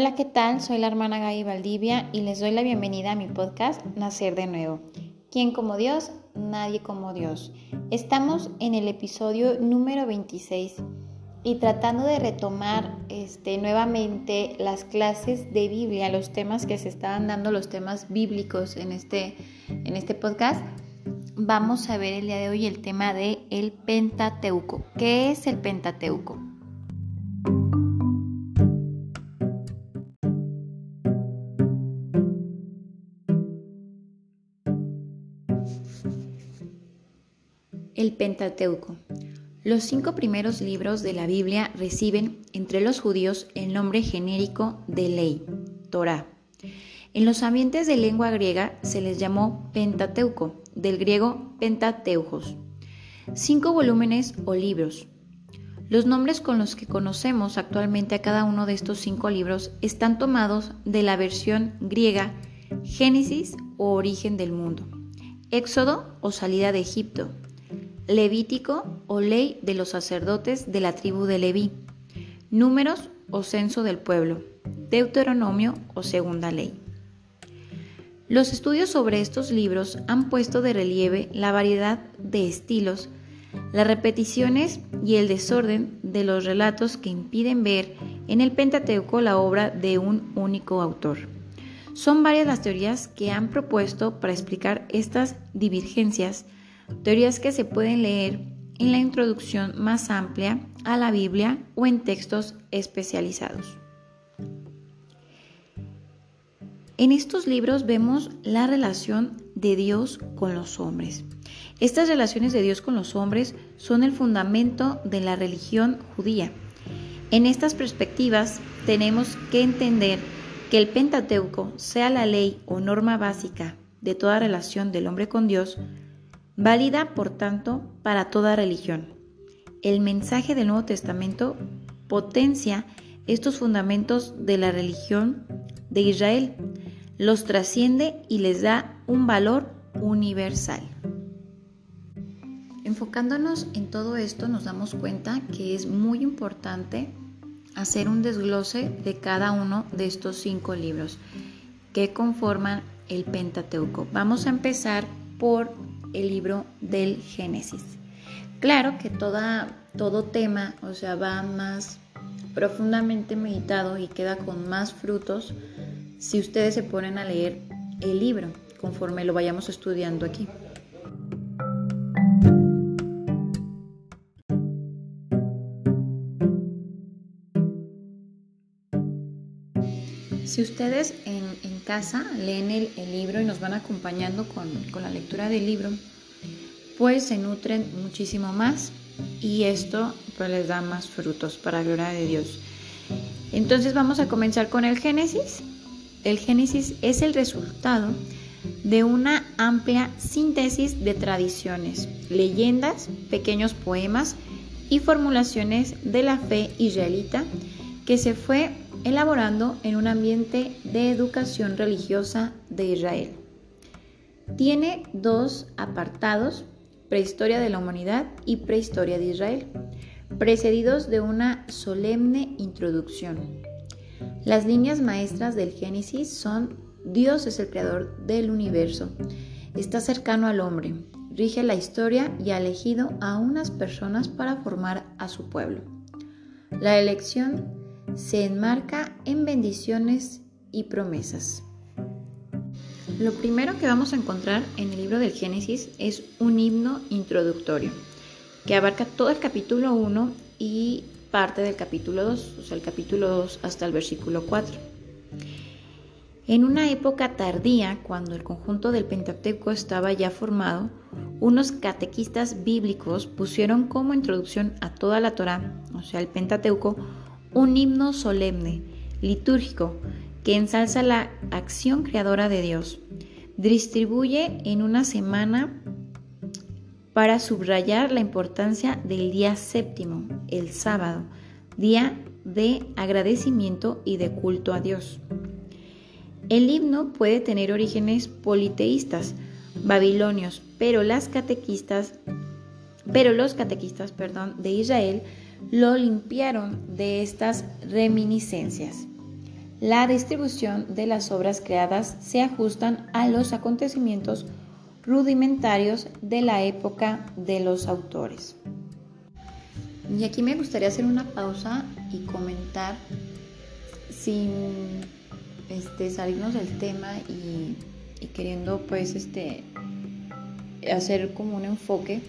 Hola, ¿qué tal? Soy la hermana Gaby Valdivia y les doy la bienvenida a mi podcast Nacer de Nuevo. ¿Quién como Dios? Nadie como Dios. Estamos en el episodio número 26 y tratando de retomar este, nuevamente las clases de Biblia, los temas que se estaban dando, los temas bíblicos en este, en este podcast. Vamos a ver el día de hoy el tema de el Pentateuco. ¿Qué es el Pentateuco? Pentateuco. Los cinco primeros libros de la Biblia reciben entre los judíos el nombre genérico de ley, Torah. En los ambientes de lengua griega se les llamó Pentateuco, del griego Pentateujos. Cinco volúmenes o libros. Los nombres con los que conocemos actualmente a cada uno de estos cinco libros están tomados de la versión griega Génesis o origen del mundo, Éxodo o salida de Egipto, Levítico o ley de los sacerdotes de la tribu de Leví, números o censo del pueblo, Deuteronomio o segunda ley. Los estudios sobre estos libros han puesto de relieve la variedad de estilos, las repeticiones y el desorden de los relatos que impiden ver en el Pentateuco la obra de un único autor. Son varias las teorías que han propuesto para explicar estas divergencias teorías que se pueden leer en la introducción más amplia a la Biblia o en textos especializados. En estos libros vemos la relación de Dios con los hombres. Estas relaciones de Dios con los hombres son el fundamento de la religión judía. En estas perspectivas tenemos que entender que el Pentateuco sea la ley o norma básica de toda relación del hombre con Dios, válida por tanto para toda religión. El mensaje del Nuevo Testamento potencia estos fundamentos de la religión de Israel, los trasciende y les da un valor universal. Enfocándonos en todo esto nos damos cuenta que es muy importante hacer un desglose de cada uno de estos cinco libros que conforman el Pentateuco. Vamos a empezar por el libro del Génesis. Claro que toda, todo tema, o sea, va más profundamente meditado y queda con más frutos si ustedes se ponen a leer el libro conforme lo vayamos estudiando aquí. Si ustedes en, casa leen el, libro y nos van acompañando con, la lectura del libro, pues se nutren muchísimo más y esto pues les da más frutos para gloria de Dios. Entonces vamos a comenzar con el Génesis. El Génesis es el resultado de una amplia síntesis de tradiciones, leyendas, pequeños poemas y formulaciones de la fe israelita que se fue elaborando en un ambiente de educación religiosa de Israel. Tiene dos apartados, Prehistoria de la Humanidad y Prehistoria de Israel, precedidos de una solemne introducción. Las líneas maestras del Génesis son Dios es el creador del universo, está cercano al hombre, rige la historia y ha elegido a unas personas para formar a su pueblo. La elección se enmarca en bendiciones y promesas. Lo primero que vamos a encontrar en el libro del Génesis es un himno introductorio que abarca todo el capítulo 1 y parte del capítulo 2, o sea, el capítulo 2 hasta el versículo 4. En una época tardía, cuando el conjunto del Pentateuco estaba ya formado, unos catequistas bíblicos pusieron como introducción a toda la Torá, o sea, el Pentateuco, un himno solemne, litúrgico, que ensalza la acción creadora de Dios. Distribuye en una semana para subrayar la importancia del día séptimo, el sábado, día de agradecimiento y de culto a Dios. El himno puede tener orígenes politeístas, babilonios, pero las catequistas, pero los catequistas, perdón, de Israel lo limpiaron de estas reminiscencias. la distribución de las obras creadas se ajustan a los acontecimientos rudimentarios de la época de los autores. Y aquí me gustaría hacer una pausa y comentar sin este, salirnos del tema y, queriendo pues este, hacer como un enfoque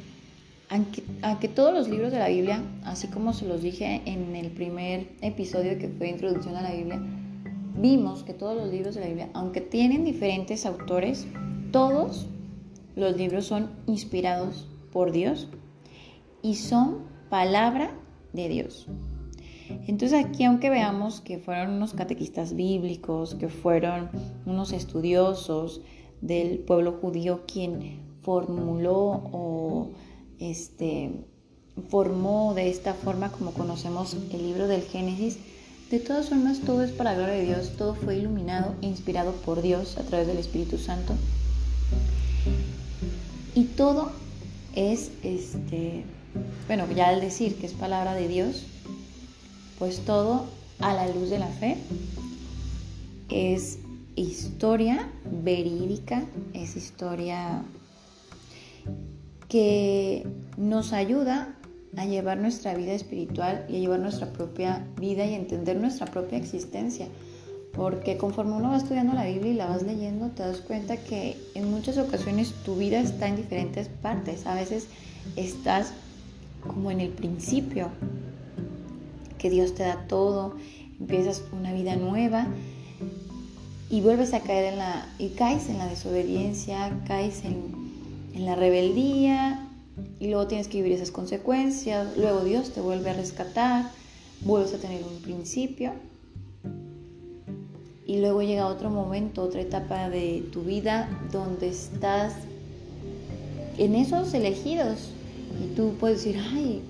a que, todos los libros de la Biblia, así como se los dije en el primer episodio que fue Introducción a la Biblia, vimos que todos los libros de la Biblia, aunque tienen diferentes autores, todos los libros son inspirados por Dios y son palabra de Dios. Entonces aquí, aunque veamos que fueron unos catequistas bíblicos, que fueron unos estudiosos del pueblo judío quien formuló o este, formó de esta forma como conocemos el libro del Génesis, de todas formas todo es para la gloria de Dios, todo fue iluminado e inspirado por Dios a través del Espíritu Santo. Y todo es, este, bueno, ya al decir que es palabra de Dios, pues todo a la luz de la fe es historia verídica, es historia que nos ayuda a llevar nuestra vida espiritual y a llevar nuestra propia vida y entender nuestra propia existencia. Porque conforme uno va estudiando la Biblia y la vas leyendo, te das cuenta que en muchas ocasiones tu vida está en diferentes partes. A veces estás como en el principio, que Dios te da todo, empiezas una vida nueva y vuelves a caer en la y caes en la desobediencia, caes en, en la rebeldía y luego tienes que vivir esas consecuencias, luego Dios te vuelve a rescatar, vuelves a tener un principio y luego llega otro momento, otra etapa de tu vida donde estás en esos elegidos y tú puedes decir, ay,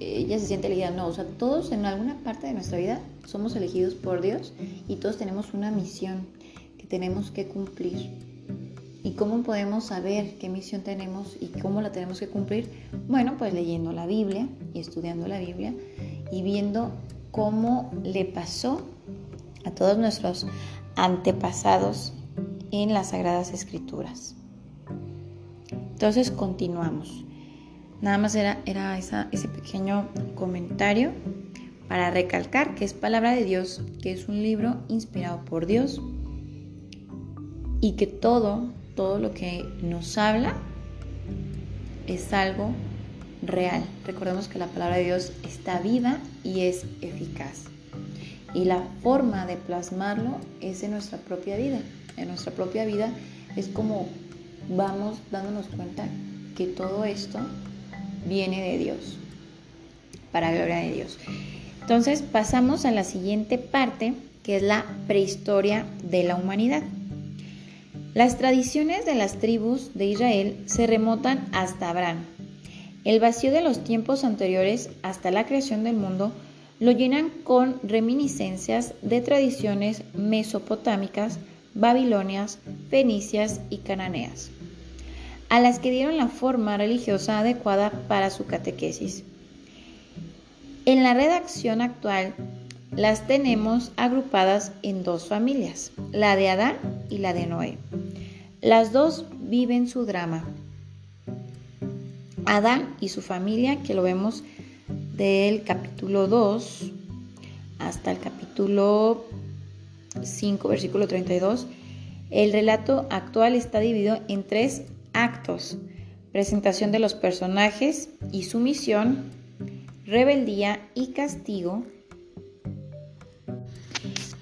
ella se siente elegida. No, o sea, todos en alguna parte de nuestra vida somos elegidos por Dios y todos tenemos una misión que tenemos que cumplir. ¿Y cómo podemos saber qué misión tenemos y cómo la tenemos que cumplir? Bueno, pues leyendo la Biblia y estudiando la Biblia y viendo cómo le pasó a todos nuestros antepasados en las Sagradas Escrituras. Entonces continuamos. Nada más era, era ese pequeño comentario para recalcar que es palabra de Dios, que es un libro inspirado por Dios y que todo, todo lo que nos habla es algo real. Recordemos que la palabra de Dios está viva y es eficaz. Y la forma de plasmarlo es en nuestra propia vida. En nuestra propia vida es como vamos dándonos cuenta que todo esto viene de Dios, para gloria de Dios. Entonces pasamos a la siguiente parte, que es la prehistoria de la humanidad. Las tradiciones de las tribus de Israel se remontan hasta Abraham. El vacío de los tiempos anteriores hasta la creación del mundo lo llenan con reminiscencias de tradiciones mesopotámicas, babilonias, fenicias y cananeas a las que dieron la forma religiosa adecuada para su catequesis. En la redacción actual las tenemos agrupadas en dos familias, la de Adán y la de Noé. Las dos viven su drama. Adán y su familia, que lo vemos del capítulo 2 hasta el capítulo 5, versículo 32, el relato actual está dividido en tres actos, presentación de los personajes y su misión, rebeldía y castigo,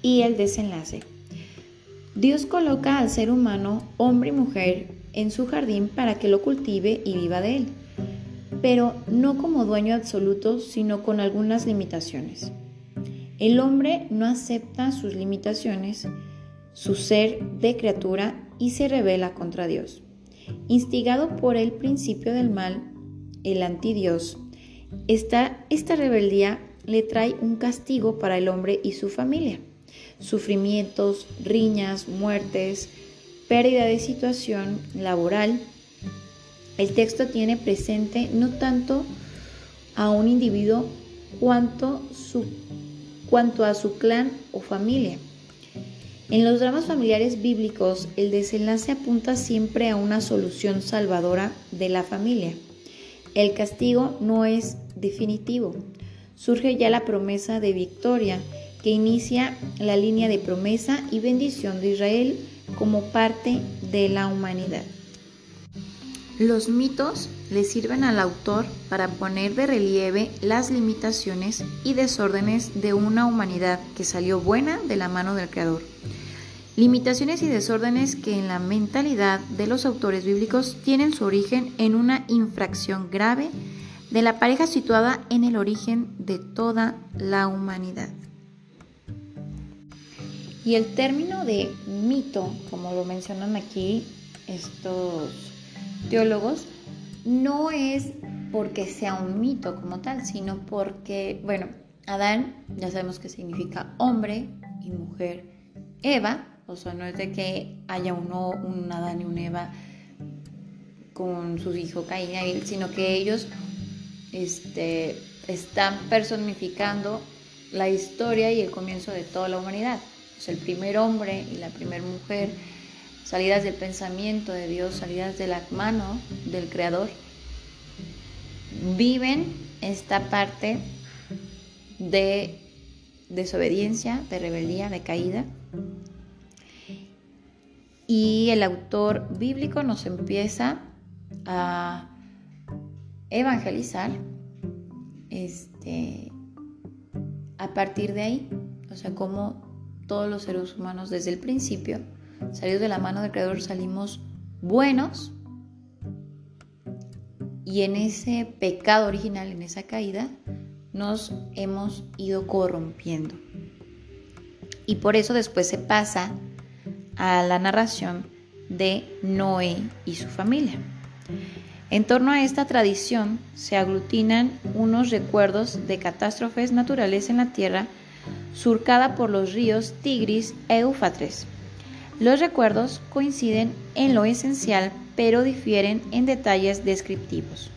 y el desenlace. Dios coloca al ser humano, hombre y mujer, en su jardín para que lo cultive y viva de él, pero no como dueño absoluto, sino con algunas limitaciones. El hombre no acepta sus limitaciones, su ser de criatura y se revela contra Dios. Instigado por el principio del mal, el antidios, esta, esta rebeldía le trae un castigo para el hombre y su familia. Sufrimientos, riñas, muertes, pérdida de situación laboral. El texto tiene presente no tanto a un individuo cuanto, a su clan o familia. En los dramas familiares bíblicos, el desenlace apunta siempre a una solución salvadora de la familia. El castigo no es definitivo. Surge ya la promesa de victoria que inicia la línea de promesa y bendición de Israel como parte de la humanidad. Los mitos le sirven al autor para poner de relieve las limitaciones y desórdenes de una humanidad que salió buena de la mano del Creador. Limitaciones y desórdenes que en la mentalidad de los autores bíblicos tienen su origen en una infracción grave de la pareja situada en el origen de toda la humanidad. Y el término de mito, como lo mencionan aquí estos teólogos, no es porque sea un mito como tal, sino porque, bueno, Adán ya sabemos que significa hombre y mujer. Eva, o sea, no es de que haya uno, un Adán y un Eva con su hijo Caín y Abel, sino que ellos este, están personificando la historia y el comienzo de toda la humanidad. El primer hombre y la primera mujer salidas del pensamiento de Dios, salidas de la mano del Creador, viven esta parte de desobediencia, de rebeldía, de caída. Y el autor bíblico nos empieza a evangelizar este, a partir de ahí, o sea, como todos los seres humanos desde el principio salidos de la mano del Creador, salimos buenos y en ese pecado original, en esa caída, nos hemos ido corrompiendo. Y por eso después se pasa a la narración de Noé y su familia. En torno a esta tradición se aglutinan unos recuerdos de catástrofes naturales en la tierra surcada por los ríos Tigris e Éufrates los recuerdos coinciden en lo esencial, pero difieren en detalles descriptivos.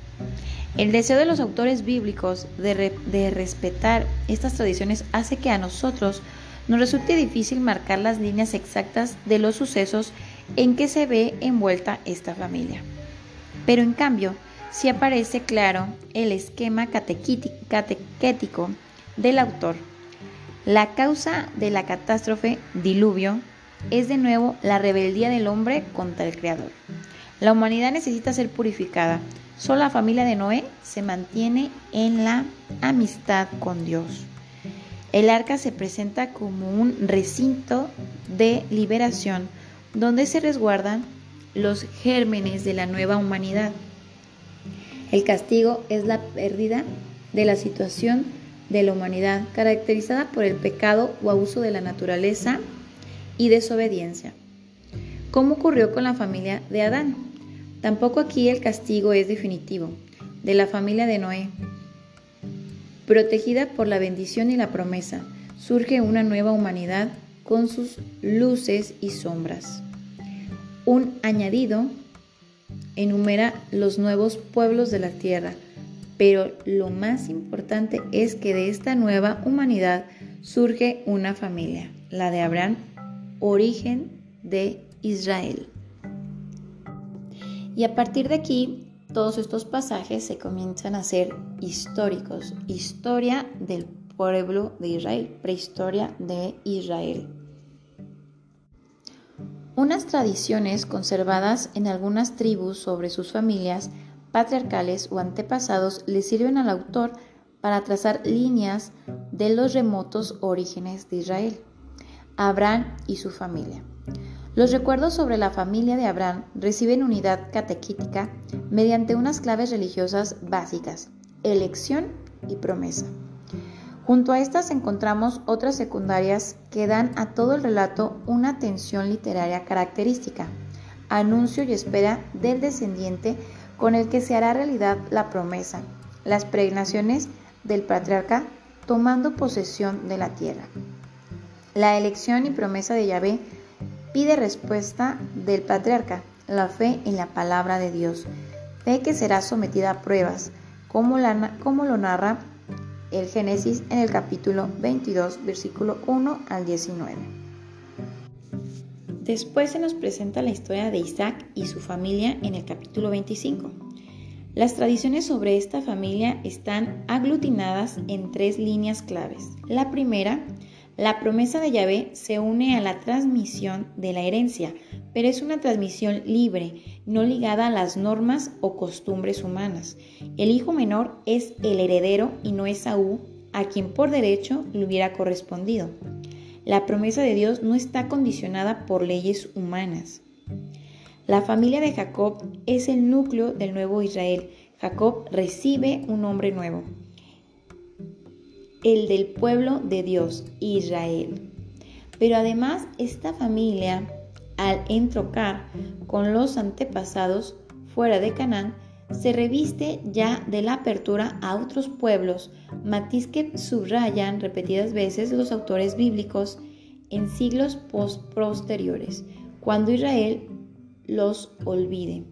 El deseo de los autores bíblicos de, respetar estas tradiciones hace que a nosotros nos resulte difícil marcar las líneas exactas de los sucesos en que se ve envuelta esta familia. Pero en cambio, sí aparece claro el esquema catequético del autor. La causa de la catástrofe diluvio es de nuevo la rebeldía del hombre contra el Creador. La humanidad necesita ser purificada. Solo la familia de Noé se mantiene en la amistad con Dios. El arca se presenta como un recinto de liberación donde se resguardan los gérmenes de la nueva humanidad. El castigo es la pérdida de la situación de la humanidad caracterizada por el pecado o abuso de la naturaleza y desobediencia. ¿Cómo ocurrió con la familia de Adán? Tampoco aquí el castigo es definitivo. De la familia de Noé, protegida por la bendición y la promesa, surge una nueva humanidad con sus luces y sombras. Un añadido enumera los nuevos pueblos de la tierra, pero lo más importante es que de esta nueva humanidad surge una familia, la de Abraham origen de Israel. Y a partir de aquí, todos estos pasajes se comienzan a ser históricos, historia del pueblo de Israel, prehistoria de Israel. Unas tradiciones conservadas en algunas tribus sobre sus familias patriarcales o antepasados le sirven al autor para trazar líneas de los remotos orígenes de Israel. Abraham y su familia. Los recuerdos sobre la familia de Abraham reciben unidad catequítica mediante unas claves religiosas básicas, elección y promesa. Junto a estas encontramos otras secundarias que dan a todo el relato una tensión literaria característica, anuncio y espera del descendiente con el que se hará realidad la promesa, las pregnaciones del patriarca tomando posesión de la tierra. La elección y promesa de Yahvé pide respuesta del patriarca, la fe en la palabra de Dios, fe que será sometida a pruebas, como, como lo narra el Génesis en el capítulo 22, versículo 1 al 19. Después se nos presenta la historia de Isaac y su familia en el capítulo 25. Las tradiciones sobre esta familia están aglutinadas en tres líneas claves. La primera, la promesa de Yahvé se une a la transmisión de la herencia, pero es una transmisión libre, no ligada a las normas o costumbres humanas. El hijo menor es el heredero y no es Saúl, a quien por derecho le hubiera correspondido. La promesa de Dios no está condicionada por leyes humanas. La familia de Jacob es el núcleo del nuevo Israel. Jacob recibe un nombre nuevo, el del pueblo de Dios, Israel. Pero además esta familia, al entrocar con los antepasados fuera de Canaán, se reviste ya de la apertura a otros pueblos, matiz que subrayan repetidas veces los autores bíblicos en siglos posteriores, cuando Israel los olvide.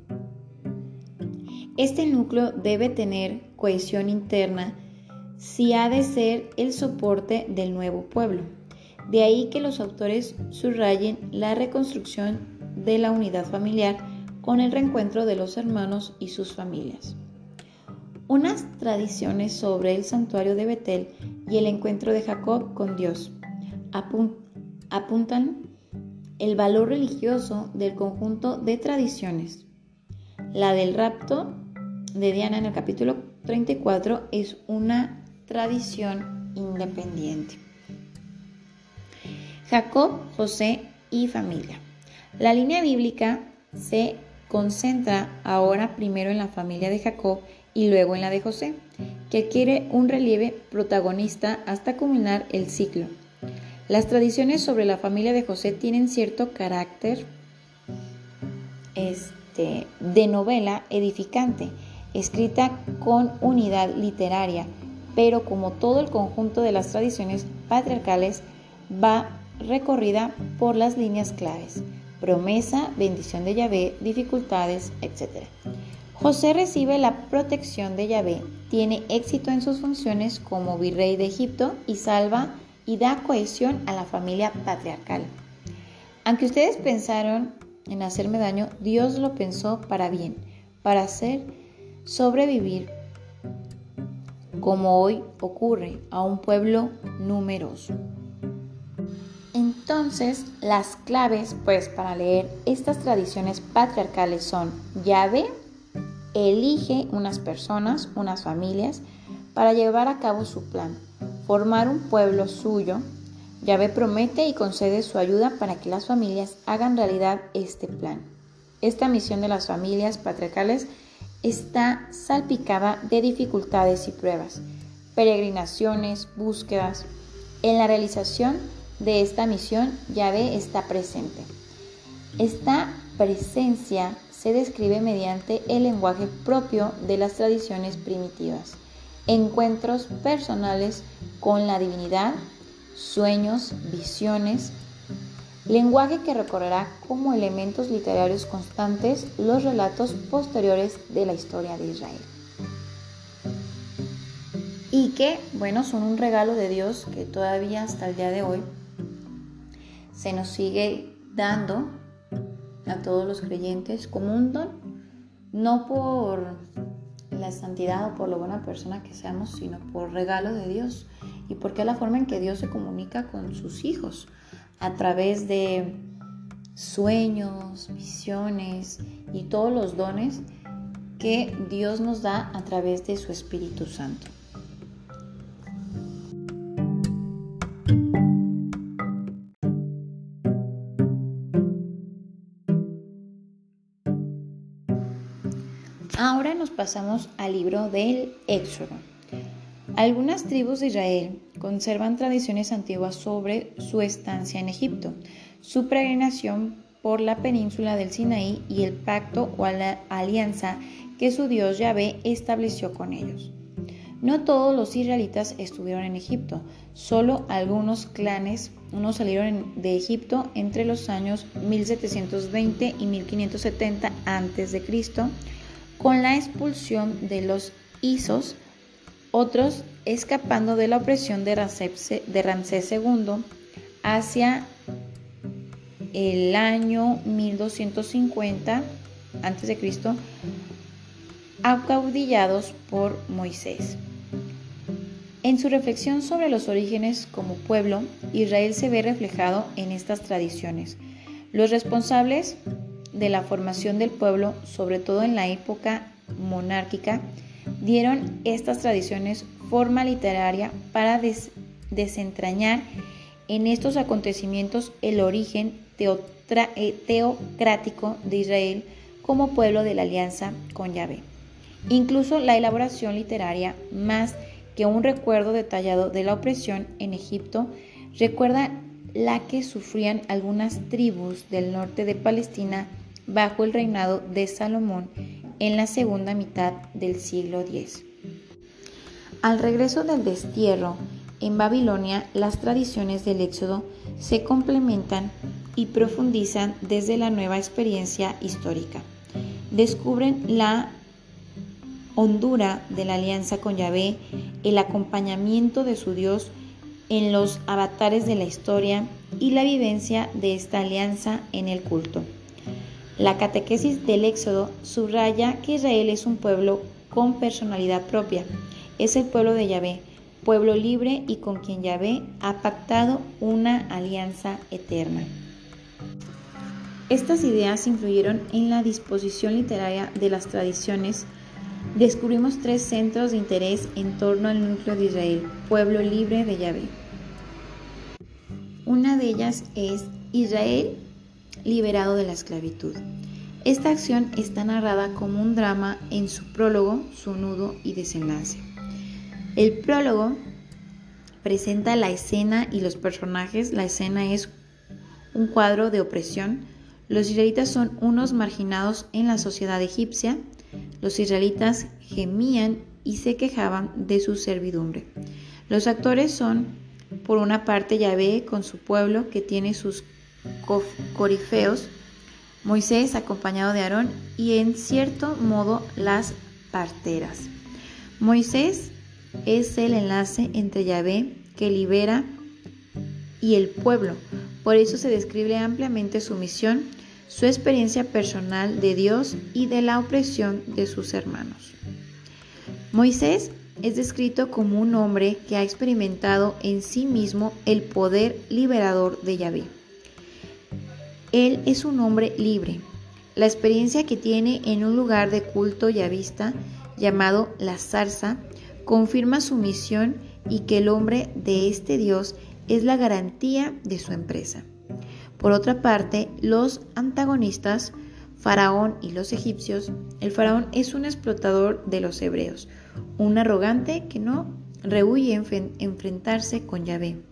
Este núcleo debe tener cohesión interna si ha de ser el soporte del nuevo pueblo. De ahí que los autores subrayen la reconstrucción de la unidad familiar con el reencuentro de los hermanos y sus familias. Unas tradiciones sobre el santuario de Betel y el encuentro de Jacob con Dios apuntan el valor religioso del conjunto de tradiciones. La del rapto de Diana en el capítulo 34 es una tradición independiente. Jacob, José y familia. La línea bíblica se concentra ahora primero en la familia de Jacob y luego en la de José, que adquiere un relieve protagonista hasta culminar el ciclo. Las tradiciones sobre la familia de José tienen cierto carácter este, de novela edificante, escrita con unidad literaria, pero como todo el conjunto de las tradiciones patriarcales va recorrida por las líneas claves, promesa, bendición de Yahvé, dificultades, etc. José recibe la protección de Yahvé, tiene éxito en sus funciones como virrey de Egipto y salva y da cohesión a la familia patriarcal. Aunque ustedes pensaron en hacerme daño, Dios lo pensó para bien, para hacer sobrevivir, como hoy ocurre, a un pueblo numeroso. Entonces, las claves pues para leer estas tradiciones patriarcales son llave, elige unas personas, unas familias, para llevar a cabo su plan formar un pueblo suyo, Yahvé promete y concede su ayuda para que las familias hagan realidad este plan. Esta misión de las familias patriarcales está salpicada de dificultades y pruebas, peregrinaciones, búsquedas. En la realización de esta misión, Yahvé está presente. Esta presencia se describe mediante el lenguaje propio de las tradiciones primitivas encuentros personales con la divinidad, sueños, visiones, lenguaje que recorrerá como elementos literarios constantes los relatos posteriores de la historia de Israel. Y que, bueno, son un regalo de Dios que todavía hasta el día de hoy se nos sigue dando a todos los creyentes como un don, no por la santidad o por lo buena persona que seamos, sino por regalo de Dios y porque es la forma en que Dios se comunica con sus hijos a través de sueños, visiones y todos los dones que Dios nos da a través de su Espíritu Santo. Nos pasamos al libro del Éxodo. Algunas tribus de Israel conservan tradiciones antiguas sobre su estancia en Egipto, su peregrinación por la península del Sinaí y el pacto o la alianza que su Dios Yahvé estableció con ellos. No todos los israelitas estuvieron en Egipto, solo algunos clanes, unos salieron de Egipto entre los años 1720 y 1570 a.C con la expulsión de los Isos, otros escapando de la opresión de Ramsés, II hacia el año 1250 a.C., acaudillados por Moisés. En su reflexión sobre los orígenes como pueblo, Israel se ve reflejado en estas tradiciones. Los responsables de la formación del pueblo, sobre todo en la época monárquica, dieron estas tradiciones forma literaria para desentrañar en estos acontecimientos el origen eh, teocrático de Israel como pueblo de la alianza con Yahvé. Incluso la elaboración literaria, más que un recuerdo detallado de la opresión en Egipto, recuerda la que sufrían algunas tribus del norte de Palestina bajo el reinado de Salomón en la segunda mitad del siglo X. Al regreso del destierro en Babilonia, las tradiciones del Éxodo se complementan y profundizan desde la nueva experiencia histórica. Descubren la hondura de la alianza con Yahvé, el acompañamiento de su Dios en los avatares de la historia y la vivencia de esta alianza en el culto. La catequesis del Éxodo subraya que Israel es un pueblo con personalidad propia, es el pueblo de Yahvé, pueblo libre y con quien Yahvé ha pactado una alianza eterna. Estas ideas influyeron en la disposición literaria de las tradiciones. Descubrimos tres centros de interés en torno al núcleo de Israel, pueblo libre de Yahvé. Una de ellas es Israel liberado de la esclavitud. Esta acción está narrada como un drama en su prólogo, su nudo y desenlace. El prólogo presenta la escena y los personajes. La escena es un cuadro de opresión los israelitas son unos marginados en la sociedad egipcia. Los israelitas gemían y se quejaban de su servidumbre. Los actores son, por una parte, Yahvé con su pueblo que tiene sus corifeos, Moisés acompañado de Aarón y en cierto modo las parteras. Moisés es el enlace entre Yahvé que libera y el pueblo. Por eso se describe ampliamente su misión su experiencia personal de Dios y de la opresión de sus hermanos. Moisés es descrito como un hombre que ha experimentado en sí mismo el poder liberador de Yahvé. Él es un hombre libre. La experiencia que tiene en un lugar de culto yavista llamado la zarza confirma su misión y que el hombre de este Dios es la garantía de su empresa. Por otra parte, los antagonistas, Faraón y los egipcios, el faraón es un explotador de los hebreos, un arrogante que no rehuye enfrentarse con Yahvé.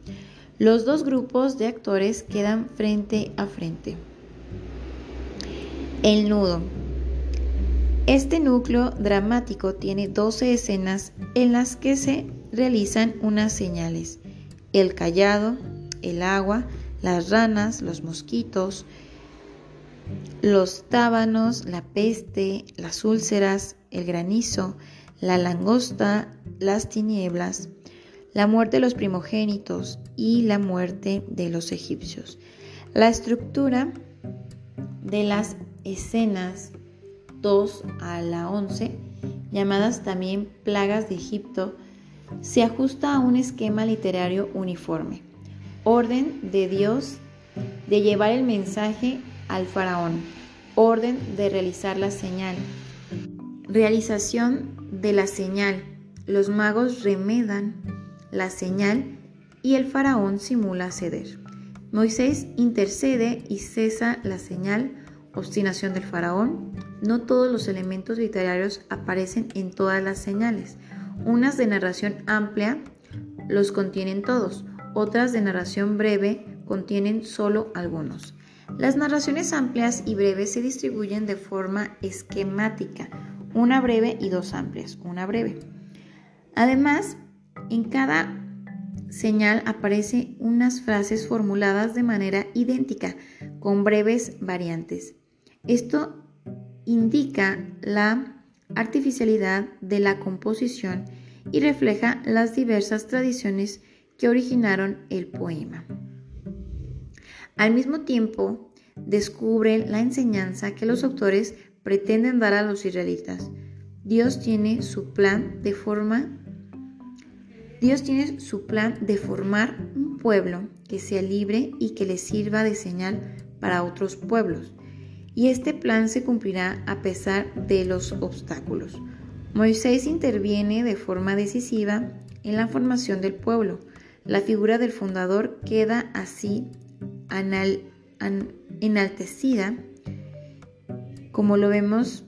Los dos grupos de actores quedan frente a frente. El nudo. Este núcleo dramático tiene 12 escenas en las que se realizan unas señales. El callado, el agua, las ranas, los mosquitos, los tábanos, la peste, las úlceras, el granizo, la langosta, las tinieblas, la muerte de los primogénitos y la muerte de los egipcios. La estructura de las escenas 2 a la 11, llamadas también plagas de Egipto, se ajusta a un esquema literario uniforme orden de Dios de llevar el mensaje al faraón, orden de realizar la señal, realización de la señal. Los magos remedan la señal y el faraón simula ceder. Moisés intercede y cesa la señal, obstinación del faraón. No todos los elementos literarios aparecen en todas las señales. Unas de narración amplia los contienen todos, otras de narración breve contienen solo algunos. Las narraciones amplias y breves se distribuyen de forma esquemática, una breve y dos amplias, una breve. Además, en cada señal aparecen unas frases formuladas de manera idéntica, con breves variantes. Esto indica la artificialidad de la composición y refleja las diversas tradiciones que originaron el poema. Al mismo tiempo, descubre la enseñanza que los autores pretenden dar a los israelitas. Dios tiene su plan de forma Dios tiene su plan de formar un pueblo que sea libre y que le sirva de señal para otros pueblos. Y este plan se cumplirá a pesar de los obstáculos. Moisés interviene de forma decisiva en la formación del pueblo. La figura del fundador queda así enaltecida, como lo vemos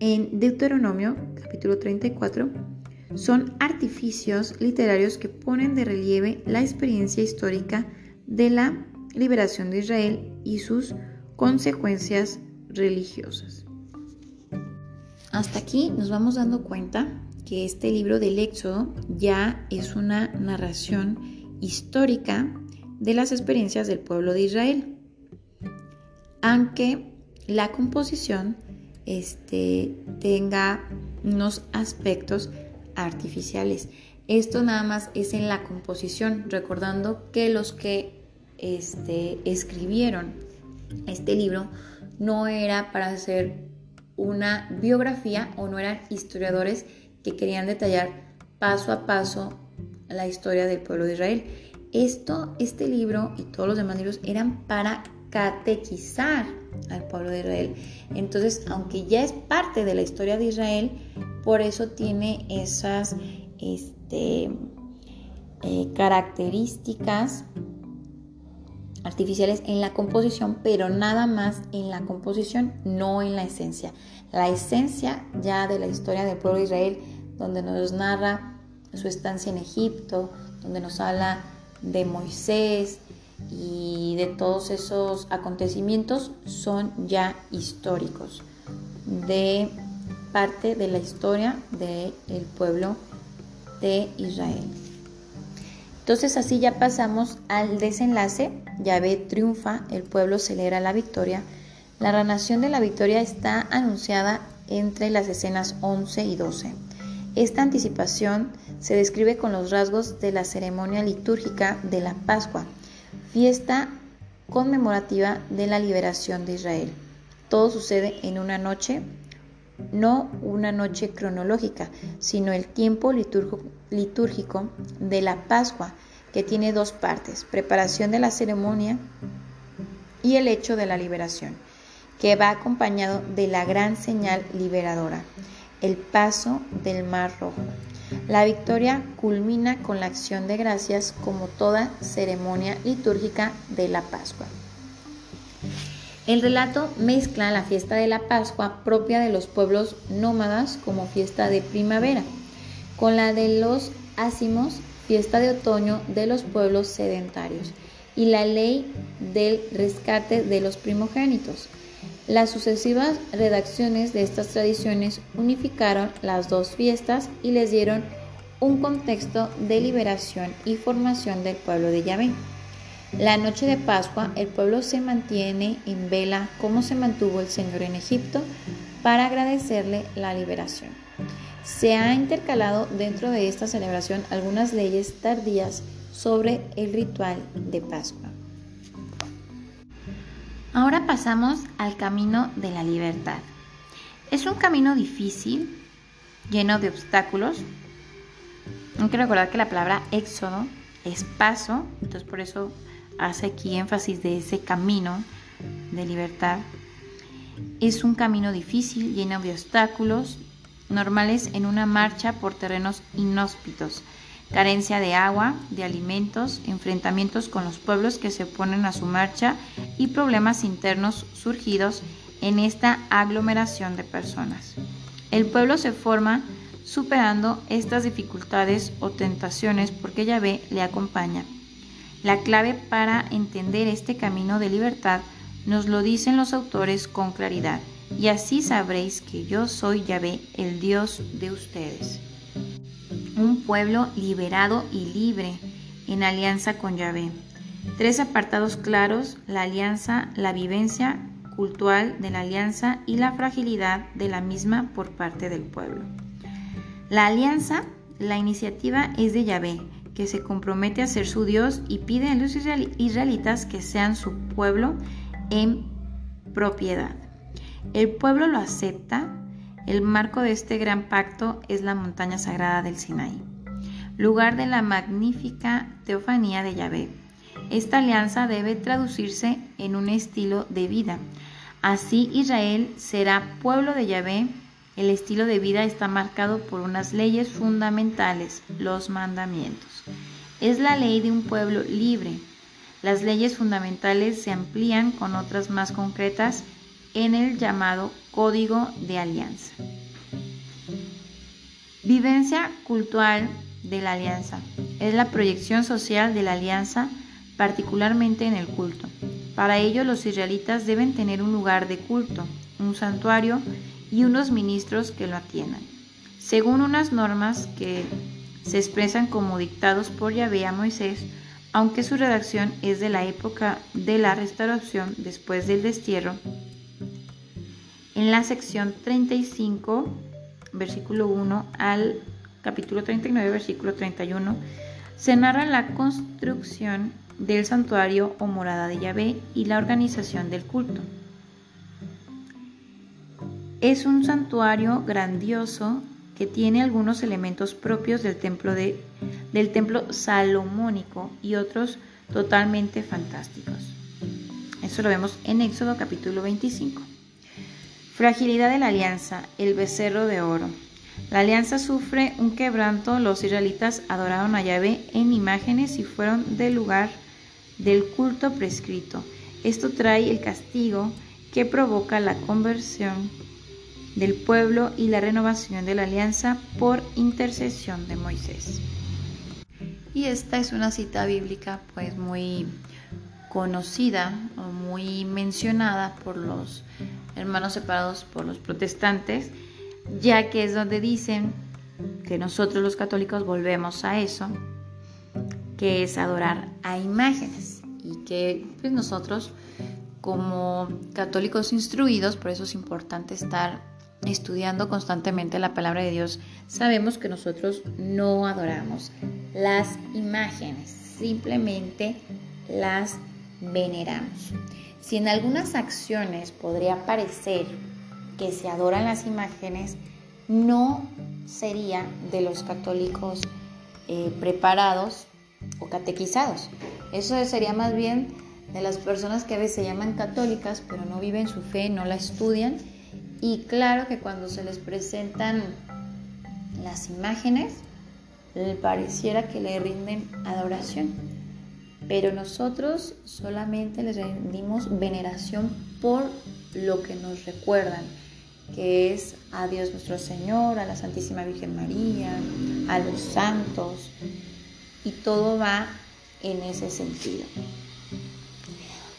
en Deuteronomio capítulo 34 son artificios literarios que ponen de relieve la experiencia histórica de la liberación de Israel y sus consecuencias religiosas. Hasta aquí nos vamos dando cuenta que este libro del Éxodo ya es una narración histórica de las experiencias del pueblo de Israel, aunque la composición este, tenga unos aspectos artificiales. Esto nada más es en la composición, recordando que los que este, escribieron este libro no era para hacer una biografía o no eran historiadores que querían detallar paso a paso la historia del pueblo de Israel. Esto, este libro y todos los demás libros eran para catequizar al pueblo de Israel. Entonces, aunque ya es parte de la historia de Israel, por eso tiene esas este, eh, características artificiales en la composición, pero nada más en la composición, no en la esencia. La esencia ya de la historia del pueblo de Israel, donde nos narra su estancia en Egipto, donde nos habla de Moisés y de todos esos acontecimientos, son ya históricos de parte de la historia del pueblo de Israel. Entonces así ya pasamos al desenlace. Yahvé triunfa, el pueblo celebra la victoria. La narración de la victoria está anunciada entre las escenas 11 y 12. Esta anticipación se describe con los rasgos de la ceremonia litúrgica de la Pascua, fiesta conmemorativa de la liberación de Israel. Todo sucede en una noche no una noche cronológica, sino el tiempo litúrgico de la Pascua, que tiene dos partes, preparación de la ceremonia y el hecho de la liberación, que va acompañado de la gran señal liberadora, el paso del Mar Rojo. La victoria culmina con la acción de gracias como toda ceremonia litúrgica de la Pascua. El relato mezcla la fiesta de la Pascua propia de los pueblos nómadas como fiesta de primavera, con la de los ácimos, fiesta de otoño de los pueblos sedentarios, y la ley del rescate de los primogénitos. Las sucesivas redacciones de estas tradiciones unificaron las dos fiestas y les dieron un contexto de liberación y formación del pueblo de Yahvé. La noche de Pascua el pueblo se mantiene en vela como se mantuvo el Señor en Egipto para agradecerle la liberación. Se ha intercalado dentro de esta celebración algunas leyes tardías sobre el ritual de Pascua. Ahora pasamos al camino de la libertad. Es un camino difícil, lleno de obstáculos. Hay que recordar que la palabra éxodo es paso, entonces por eso hace aquí énfasis de ese camino de libertad. Es un camino difícil, lleno de obstáculos normales en una marcha por terrenos inhóspitos, carencia de agua, de alimentos, enfrentamientos con los pueblos que se oponen a su marcha y problemas internos surgidos en esta aglomeración de personas. El pueblo se forma superando estas dificultades o tentaciones porque Yahvé le acompaña la clave para entender este camino de libertad nos lo dicen los autores con claridad, y así sabréis que yo soy Yahvé, el Dios de ustedes. Un pueblo liberado y libre en alianza con Yahvé. Tres apartados claros, la alianza, la vivencia cultural de la alianza y la fragilidad de la misma por parte del pueblo. La alianza, la iniciativa es de Yahvé, que se compromete a ser su Dios y pide a los israelitas que sean su pueblo en propiedad. El pueblo lo acepta. El marco de este gran pacto es la montaña sagrada del Sinaí, lugar de la magnífica teofanía de Yahvé. Esta alianza debe traducirse en un estilo de vida. Así Israel será pueblo de Yahvé. El estilo de vida está marcado por unas leyes fundamentales, los mandamientos. Es la ley de un pueblo libre. Las leyes fundamentales se amplían con otras más concretas en el llamado Código de Alianza. Vivencia cultural de la alianza. Es la proyección social de la alianza, particularmente en el culto. Para ello los israelitas deben tener un lugar de culto, un santuario y unos ministros que lo atiendan, según unas normas que se expresan como dictados por Yahvé a Moisés, aunque su redacción es de la época de la restauración después del destierro en la sección 35, versículo 1 al capítulo 39, versículo 31, se narra la construcción del santuario o morada de Yahvé y la organización del culto. Es un santuario grandioso que tiene algunos elementos propios del templo, de, del templo salomónico y otros totalmente fantásticos. Eso lo vemos en Éxodo capítulo 25. Fragilidad de la alianza, el becerro de oro. La alianza sufre un quebranto, los israelitas adoraron a Yahvé en imágenes y fueron del lugar del culto prescrito. Esto trae el castigo que provoca la conversión del pueblo y la renovación de la alianza por intercesión de Moisés. Y esta es una cita bíblica pues muy conocida o muy mencionada por los hermanos separados por los protestantes, ya que es donde dicen que nosotros los católicos volvemos a eso, que es adorar a imágenes y que pues, nosotros como católicos instruidos, por eso es importante estar estudiando constantemente la palabra de Dios, sabemos que nosotros no adoramos las imágenes, simplemente las veneramos. Si en algunas acciones podría parecer que se adoran las imágenes, no sería de los católicos eh, preparados o catequizados. Eso sería más bien de las personas que a veces se llaman católicas, pero no viven su fe, no la estudian. Y claro que cuando se les presentan las imágenes, pareciera que le rinden adoración pero nosotros solamente les rendimos veneración por lo que nos recuerdan, que es a Dios nuestro Señor, a la Santísima Virgen María, a los santos, y todo va en ese sentido.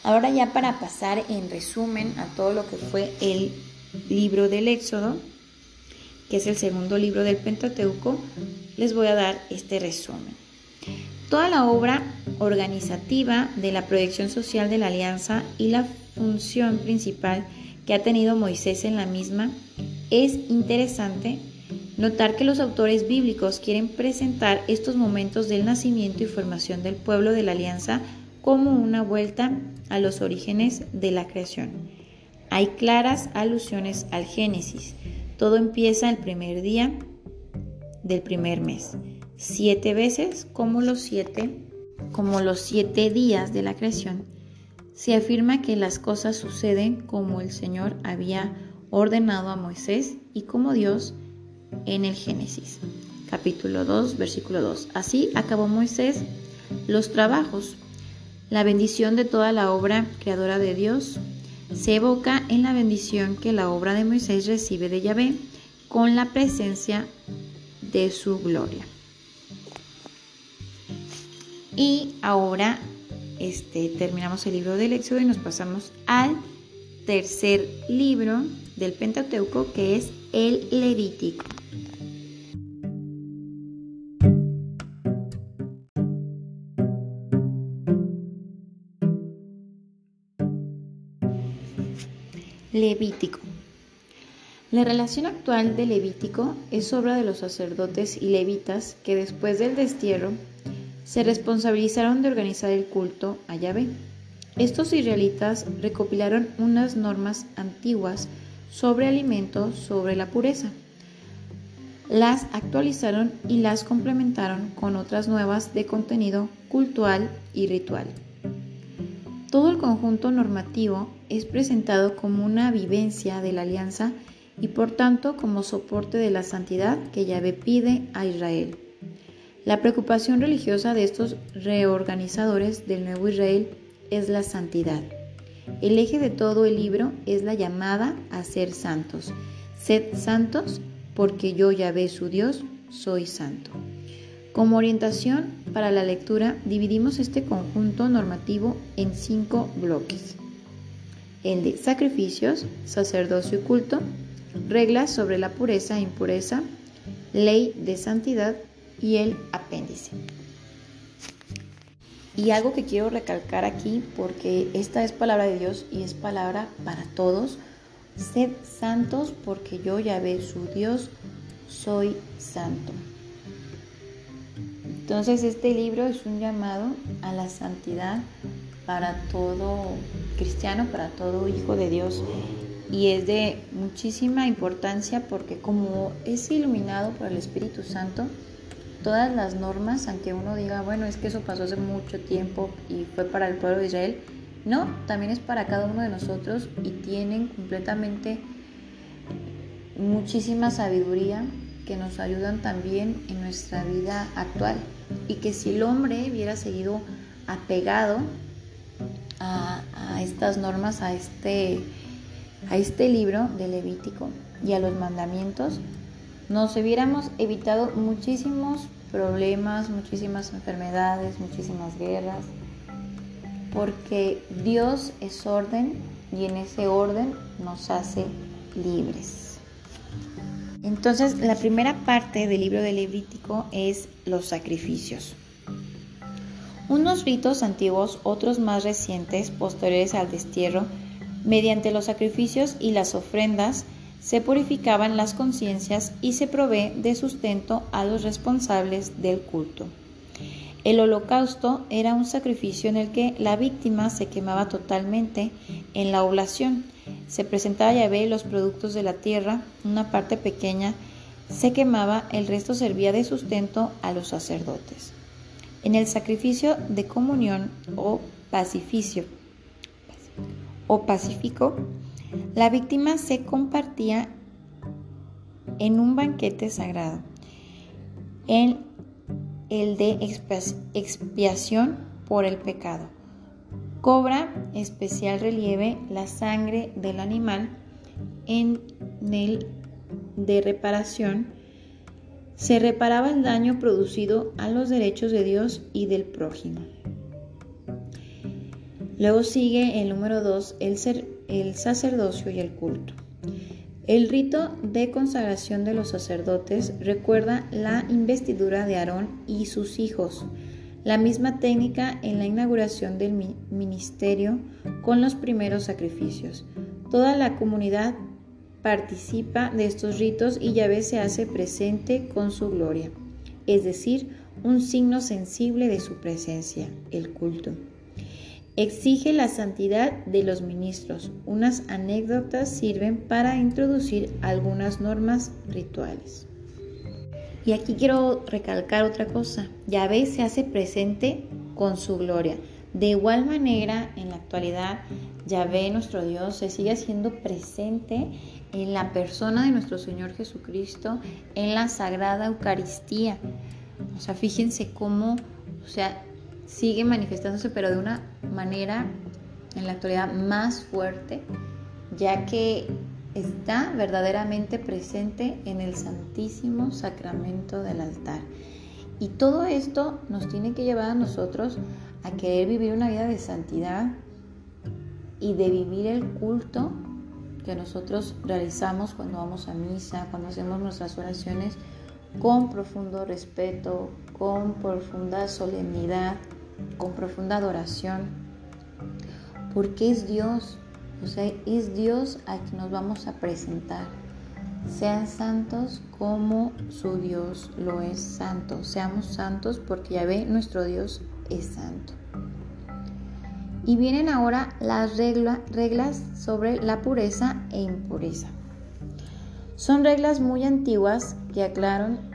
Ahora ya para pasar en resumen a todo lo que fue el libro del Éxodo, que es el segundo libro del Pentateuco, les voy a dar este resumen. Toda la obra organizativa de la proyección social de la alianza y la función principal que ha tenido Moisés en la misma, es interesante notar que los autores bíblicos quieren presentar estos momentos del nacimiento y formación del pueblo de la alianza como una vuelta a los orígenes de la creación. Hay claras alusiones al Génesis. Todo empieza el primer día del primer mes siete veces como los siete, como los siete días de la creación, se afirma que las cosas suceden como el Señor había ordenado a Moisés y como Dios en el Génesis. Capítulo 2, versículo 2. Así acabó Moisés los trabajos. La bendición de toda la obra creadora de Dios se evoca en la bendición que la obra de Moisés recibe de Yahvé con la presencia de su gloria. Y ahora este, terminamos el libro del Éxodo y nos pasamos al tercer libro del Pentateuco que es el Levítico. Levítico. La relación actual de Levítico es obra de los sacerdotes y levitas que después del destierro se responsabilizaron de organizar el culto a Yahvé. Estos israelitas recopilaron unas normas antiguas sobre alimentos, sobre la pureza. Las actualizaron y las complementaron con otras nuevas de contenido cultural y ritual. Todo el conjunto normativo es presentado como una vivencia de la alianza y por tanto como soporte de la santidad que Yahvé pide a Israel. La preocupación religiosa de estos reorganizadores del nuevo Israel es la santidad. El eje de todo el libro es la llamada a ser santos. Sed santos porque yo, Yahvé, su Dios, soy santo. Como orientación para la lectura, dividimos este conjunto normativo en cinco bloques. El de sacrificios, sacerdocio y culto, reglas sobre la pureza e impureza, ley de santidad y el apéndice. Y algo que quiero recalcar aquí, porque esta es palabra de Dios y es palabra para todos, sed santos porque yo, ya ve su Dios, soy santo. Entonces este libro es un llamado a la santidad para todo cristiano, para todo hijo de Dios. Y es de muchísima importancia porque como es iluminado por el Espíritu Santo, todas las normas, aunque uno diga, bueno, es que eso pasó hace mucho tiempo y fue para el pueblo de Israel, no, también es para cada uno de nosotros y tienen completamente muchísima sabiduría que nos ayudan también en nuestra vida actual. Y que si el hombre hubiera seguido apegado a, estas normas, a este, a este libro de Levítico y a los mandamientos, nos hubiéramos evitado muchísimos problemas, muchísimas enfermedades, muchísimas guerras, porque Dios es orden y en ese orden nos hace libres. Entonces, la primera parte del libro de Levítico es los sacrificios. Unos ritos antiguos, otros más recientes, posteriores al destierro, mediante los sacrificios y las ofrendas, se purificaban las conciencias y se provee de sustento a los responsables del culto. El holocausto era un sacrificio en el que la víctima se quemaba totalmente en la oblación. Se presentaba a Yahvé los productos de la tierra, una parte pequeña se quemaba, el resto servía de sustento a los sacerdotes. En el sacrificio de comunión o pacificio o pacífico, la víctima se compartía en un banquete sagrado, en el de expiación por el pecado. Cobra especial relieve la sangre del animal en el de reparación. Se reparaba el daño producido a los derechos de Dios y del prójimo. Luego sigue el número 2, el, el sacerdocio y el culto. El rito de consagración de los sacerdotes recuerda la investidura de Aarón y sus hijos, la misma técnica en la inauguración del ministerio con los primeros sacrificios. Toda la comunidad participa de estos ritos y Yahvé se hace presente con su gloria, es decir, un signo sensible de su presencia, el culto. Exige la santidad de los ministros. Unas anécdotas sirven para introducir algunas normas rituales. Y aquí quiero recalcar otra cosa. Yahvé se hace presente con su gloria. De igual manera, en la actualidad, Yahvé, nuestro Dios, se sigue haciendo presente en la persona de nuestro Señor Jesucristo, en la Sagrada Eucaristía. O sea, fíjense cómo, o sea, sigue manifestándose, pero de una manera en la actualidad más fuerte, ya que está verdaderamente presente en el Santísimo Sacramento del altar. Y todo esto nos tiene que llevar a nosotros a querer vivir una vida de santidad y de vivir el culto que nosotros realizamos cuando vamos a misa, cuando hacemos nuestras oraciones con profundo respeto, con profunda solemnidad, con profunda adoración, porque es Dios, o sea, es Dios a quien nos vamos a presentar. Sean santos como su Dios lo es santo. Seamos santos porque ya ve, nuestro Dios es santo. Y vienen ahora las reglas sobre la pureza e impureza. Son reglas muy antiguas que aclaran,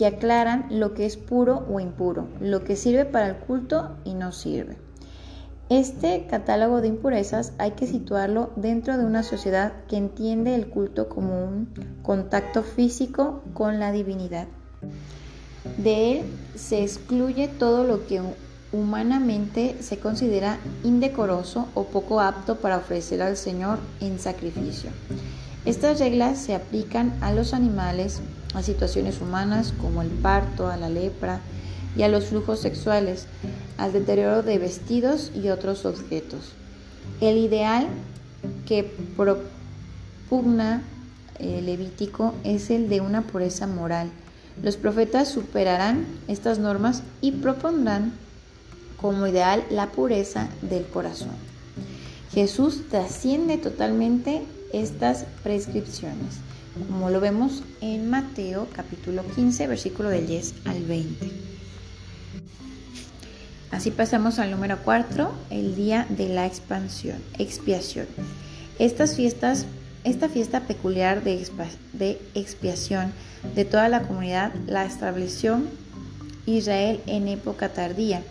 que aclaran lo que es puro o impuro, lo que sirve para el culto y no sirve. Este catálogo de impurezas hay que situarlo dentro de una sociedad que entiende el culto como un contacto físico con la divinidad. De él se excluye todo lo que humanamente se considera indecoroso o poco apto para ofrecer al Señor en sacrificio. Estas reglas se aplican a los animales, a situaciones humanas como el parto, a la lepra y a los flujos sexuales, al deterioro de vestidos y otros objetos. El ideal que propugna el Levítico es el de una pureza moral. Los profetas superarán estas normas y propondrán como ideal la pureza del corazón. Jesús trasciende totalmente estas prescripciones, como lo vemos en Mateo capítulo 15, versículo del 10 al 20. Así pasamos al número 4, el día de la expansión, expiación. Estas fiestas, esta fiesta peculiar de, de expiación de toda la comunidad la estableció Israel en época tardía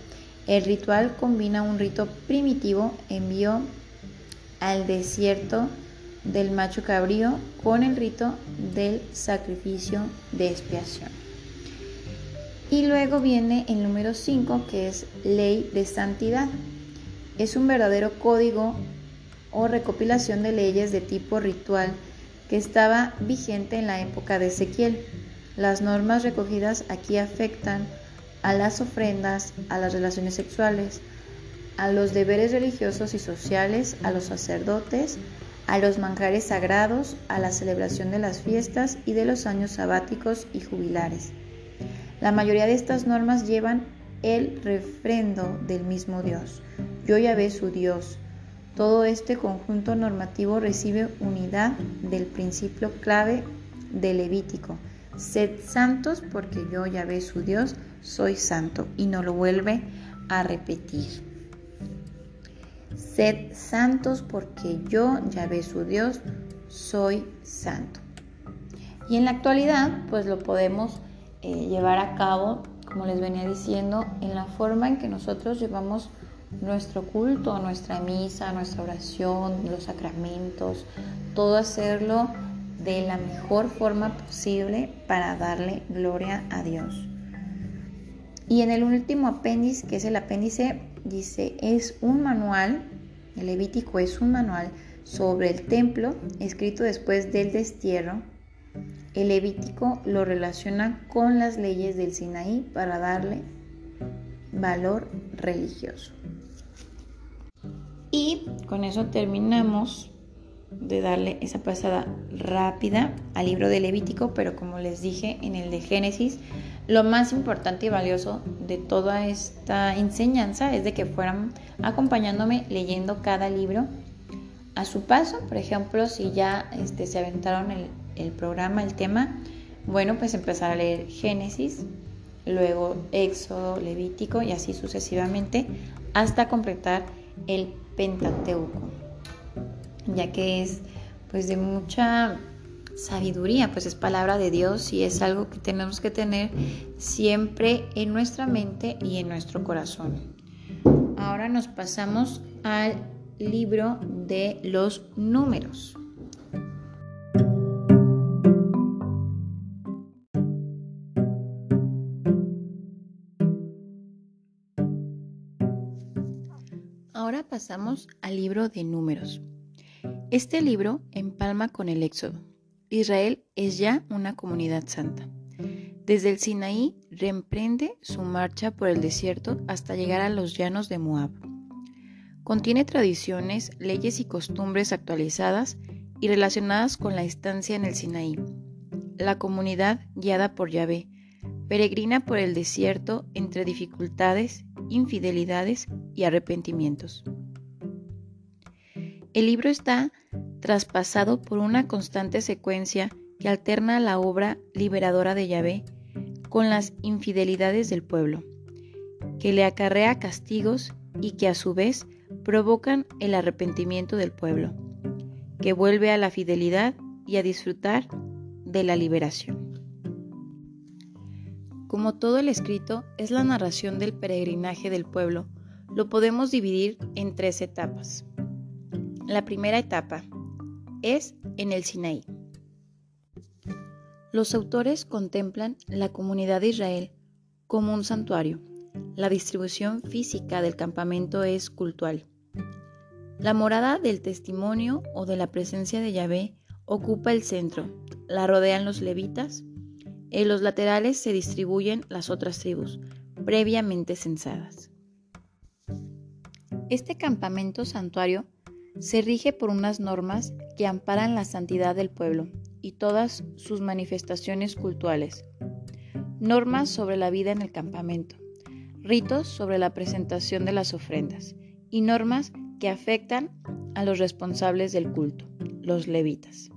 el ritual combina un rito primitivo envío al desierto del macho cabrío con el rito del sacrificio de expiación. Y luego viene el número 5 que es ley de santidad. Es un verdadero código o recopilación de leyes de tipo ritual que estaba vigente en la época de Ezequiel. Las normas recogidas aquí afectan a las ofrendas, a las relaciones sexuales, a los deberes religiosos y sociales, a los sacerdotes, a los manjares sagrados, a la celebración de las fiestas y de los años sabáticos y jubilares. La mayoría de estas normas llevan el refrendo del mismo Dios. Yo ya ve su Dios. Todo este conjunto normativo recibe unidad del principio clave del Levítico. Sed santos porque yo ya ve su Dios soy santo y no lo vuelve a repetir. Sed santos porque yo, Yahvé su Dios, soy santo. Y en la actualidad, pues lo podemos eh, llevar a cabo, como les venía diciendo, en la forma en que nosotros llevamos nuestro culto, nuestra misa, nuestra oración, los sacramentos, todo hacerlo de la mejor forma posible para darle gloria a Dios. Y en el último apéndice, que es el apéndice, dice, es un manual, el Levítico es un manual sobre el templo escrito después del destierro. El Levítico lo relaciona con las leyes del Sinaí para darle valor religioso. Y con eso terminamos de darle esa pasada rápida al libro de Levítico, pero como les dije en el de Génesis, lo más importante y valioso de toda esta enseñanza es de que fueran acompañándome leyendo cada libro a su paso. Por ejemplo, si ya este, se aventaron el, el programa, el tema, bueno, pues empezar a leer Génesis, luego Éxodo, Levítico y así sucesivamente hasta completar el Pentateuco ya que es pues de mucha sabiduría, pues es palabra de Dios y es algo que tenemos que tener siempre en nuestra mente y en nuestro corazón. Ahora nos pasamos al libro de los números. Ahora pasamos al libro de números. Este libro empalma con el Éxodo. Israel es ya una comunidad santa. Desde el Sinaí reemprende su marcha por el desierto hasta llegar a los llanos de Moab. Contiene tradiciones, leyes y costumbres actualizadas y relacionadas con la estancia en el Sinaí. La comunidad, guiada por Yahvé, peregrina por el desierto entre dificultades, infidelidades y arrepentimientos. El libro está traspasado por una constante secuencia que alterna la obra liberadora de Yahvé con las infidelidades del pueblo, que le acarrea castigos y que a su vez provocan el arrepentimiento del pueblo, que vuelve a la fidelidad y a disfrutar de la liberación. Como todo el escrito es la narración del peregrinaje del pueblo, lo podemos dividir en tres etapas. La primera etapa es en el Sinaí. Los autores contemplan la comunidad de Israel como un santuario. La distribución física del campamento es cultural. La morada del testimonio o de la presencia de Yahvé ocupa el centro, la rodean los levitas, en los laterales se distribuyen las otras tribus, previamente censadas. Este campamento santuario se rige por unas normas que amparan la santidad del pueblo y todas sus manifestaciones cultuales. Normas sobre la vida en el campamento, ritos sobre la presentación de las ofrendas y normas que afectan a los responsables del culto, los levitas.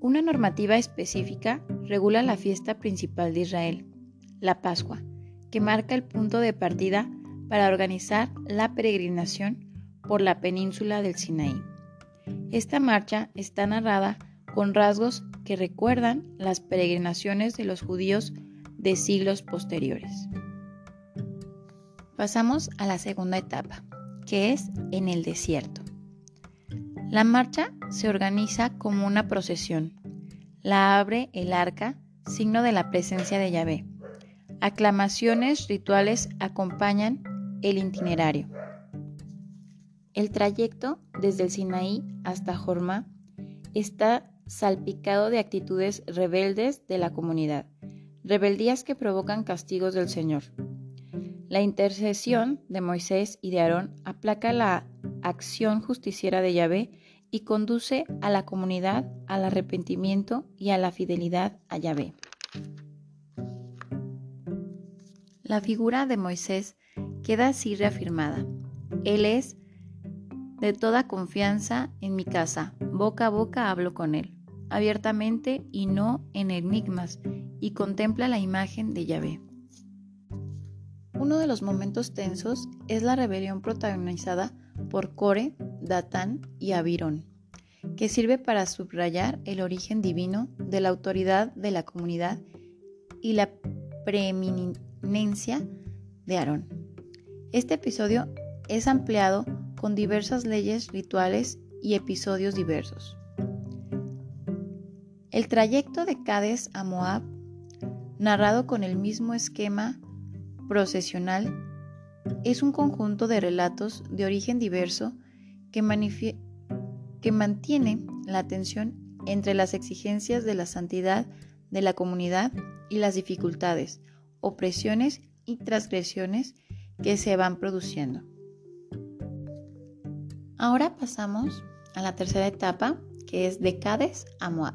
Una normativa específica regula la fiesta principal de Israel, la Pascua, que marca el punto de partida para organizar la peregrinación por la península del Sinaí. Esta marcha está narrada con rasgos que recuerdan las peregrinaciones de los judíos de siglos posteriores. Pasamos a la segunda etapa, que es en el desierto. La marcha se organiza como una procesión. La abre el arca, signo de la presencia de Yahvé. Aclamaciones rituales acompañan el itinerario. El trayecto desde el Sinaí hasta Jorma está salpicado de actitudes rebeldes de la comunidad, rebeldías que provocan castigos del Señor. La intercesión de Moisés y de Aarón aplaca la acción justiciera de Yahvé y conduce a la comunidad al arrepentimiento y a la fidelidad a Yahvé. La figura de Moisés queda así reafirmada. Él es de toda confianza en mi casa, boca a boca hablo con él abiertamente y no en enigmas, y contempla la imagen de Yahvé. Uno de los momentos tensos es la rebelión protagonizada por Core, Datán y Abirón, que sirve para subrayar el origen divino de la autoridad de la comunidad y la preeminencia de Aarón. Este episodio es ampliado con diversas leyes rituales y episodios diversos. El trayecto de Cades a Moab, narrado con el mismo esquema procesional, es un conjunto de relatos de origen diverso que, que mantiene la tensión entre las exigencias de la santidad de la comunidad y las dificultades, opresiones y transgresiones que se van produciendo. Ahora pasamos a la tercera etapa, que es de Cades a Moab.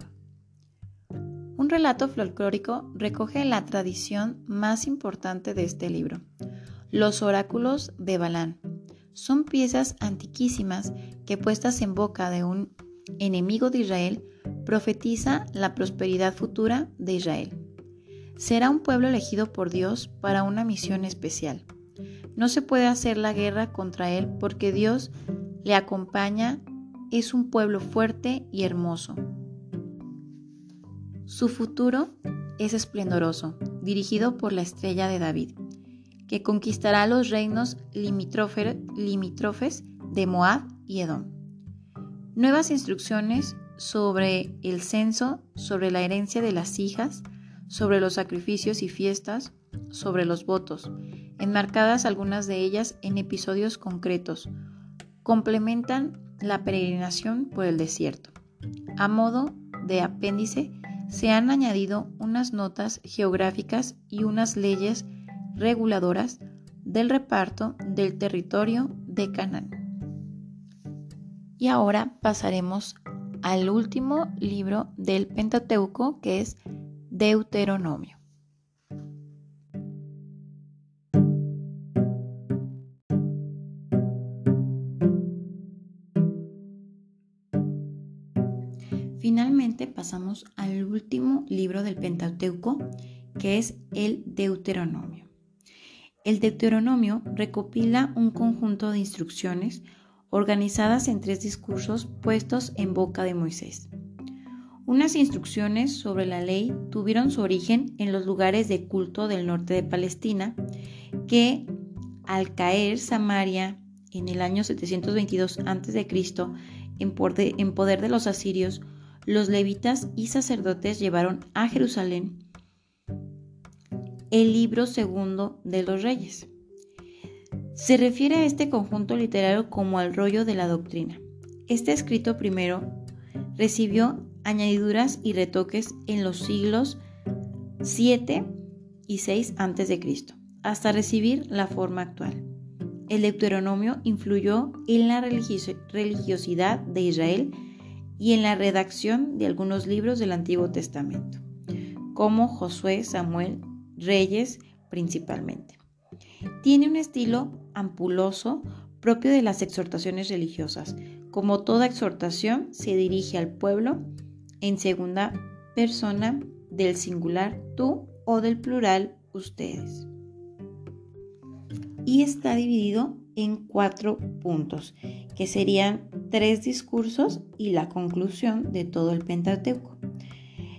Un relato folclórico recoge la tradición más importante de este libro, los oráculos de Balán. Son piezas antiquísimas que puestas en boca de un enemigo de Israel profetiza la prosperidad futura de Israel. Será un pueblo elegido por Dios para una misión especial. No se puede hacer la guerra contra él porque Dios le acompaña, es un pueblo fuerte y hermoso. Su futuro es esplendoroso, dirigido por la estrella de David, que conquistará los reinos limítrofes de Moab y Edom. Nuevas instrucciones sobre el censo, sobre la herencia de las hijas, sobre los sacrificios y fiestas, sobre los votos, enmarcadas algunas de ellas en episodios concretos, complementan la peregrinación por el desierto. A modo de apéndice, se han añadido unas notas geográficas y unas leyes reguladoras del reparto del territorio de Canaán. Y ahora pasaremos al último libro del Pentateuco que es Deuteronomio. Pasamos al último libro del Pentateuco, que es el Deuteronomio. El Deuteronomio recopila un conjunto de instrucciones organizadas en tres discursos puestos en boca de Moisés. Unas instrucciones sobre la ley tuvieron su origen en los lugares de culto del norte de Palestina, que al caer Samaria en el año 722 a.C., en poder de los asirios, los levitas y sacerdotes llevaron a Jerusalén el libro segundo de los reyes. Se refiere a este conjunto literario como al rollo de la doctrina. Este escrito primero recibió añadiduras y retoques en los siglos 7 y 6 a.C., hasta recibir la forma actual. El Deuteronomio influyó en la religiosidad de Israel y en la redacción de algunos libros del Antiguo Testamento, como Josué, Samuel, Reyes principalmente. Tiene un estilo ampuloso propio de las exhortaciones religiosas. Como toda exhortación, se dirige al pueblo en segunda persona del singular tú o del plural ustedes. Y está dividido en cuatro puntos, que serían tres discursos y la conclusión de todo el Pentateuco.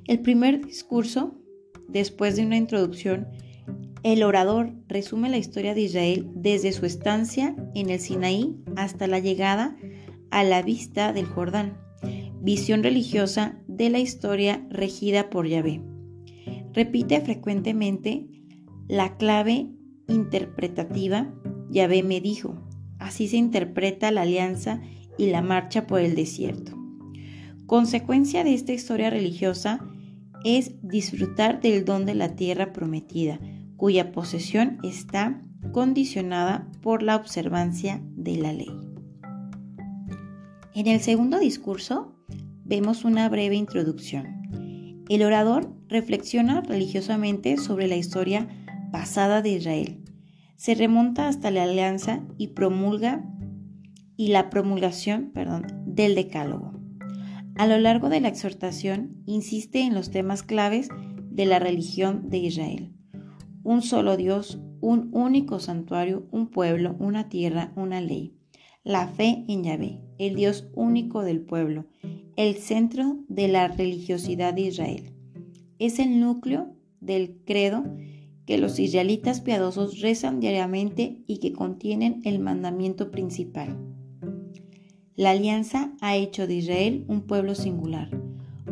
El primer discurso, después de una introducción, el orador resume la historia de Israel desde su estancia en el Sinaí hasta la llegada a la vista del Jordán, visión religiosa de la historia regida por Yahvé. Repite frecuentemente la clave interpretativa Yahvé me dijo. Así se interpreta la alianza y la marcha por el desierto. Consecuencia de esta historia religiosa es disfrutar del don de la tierra prometida, cuya posesión está condicionada por la observancia de la ley. En el segundo discurso vemos una breve introducción. El orador reflexiona religiosamente sobre la historia pasada de Israel. Se remonta hasta la alianza y promulga y la promulgación, perdón, del decálogo. A lo largo de la exhortación insiste en los temas claves de la religión de Israel. Un solo Dios, un único santuario, un pueblo, una tierra, una ley. La fe en Yahvé, el Dios único del pueblo, el centro de la religiosidad de Israel. Es el núcleo del credo que los israelitas piadosos rezan diariamente y que contienen el mandamiento principal. La alianza ha hecho de Israel un pueblo singular,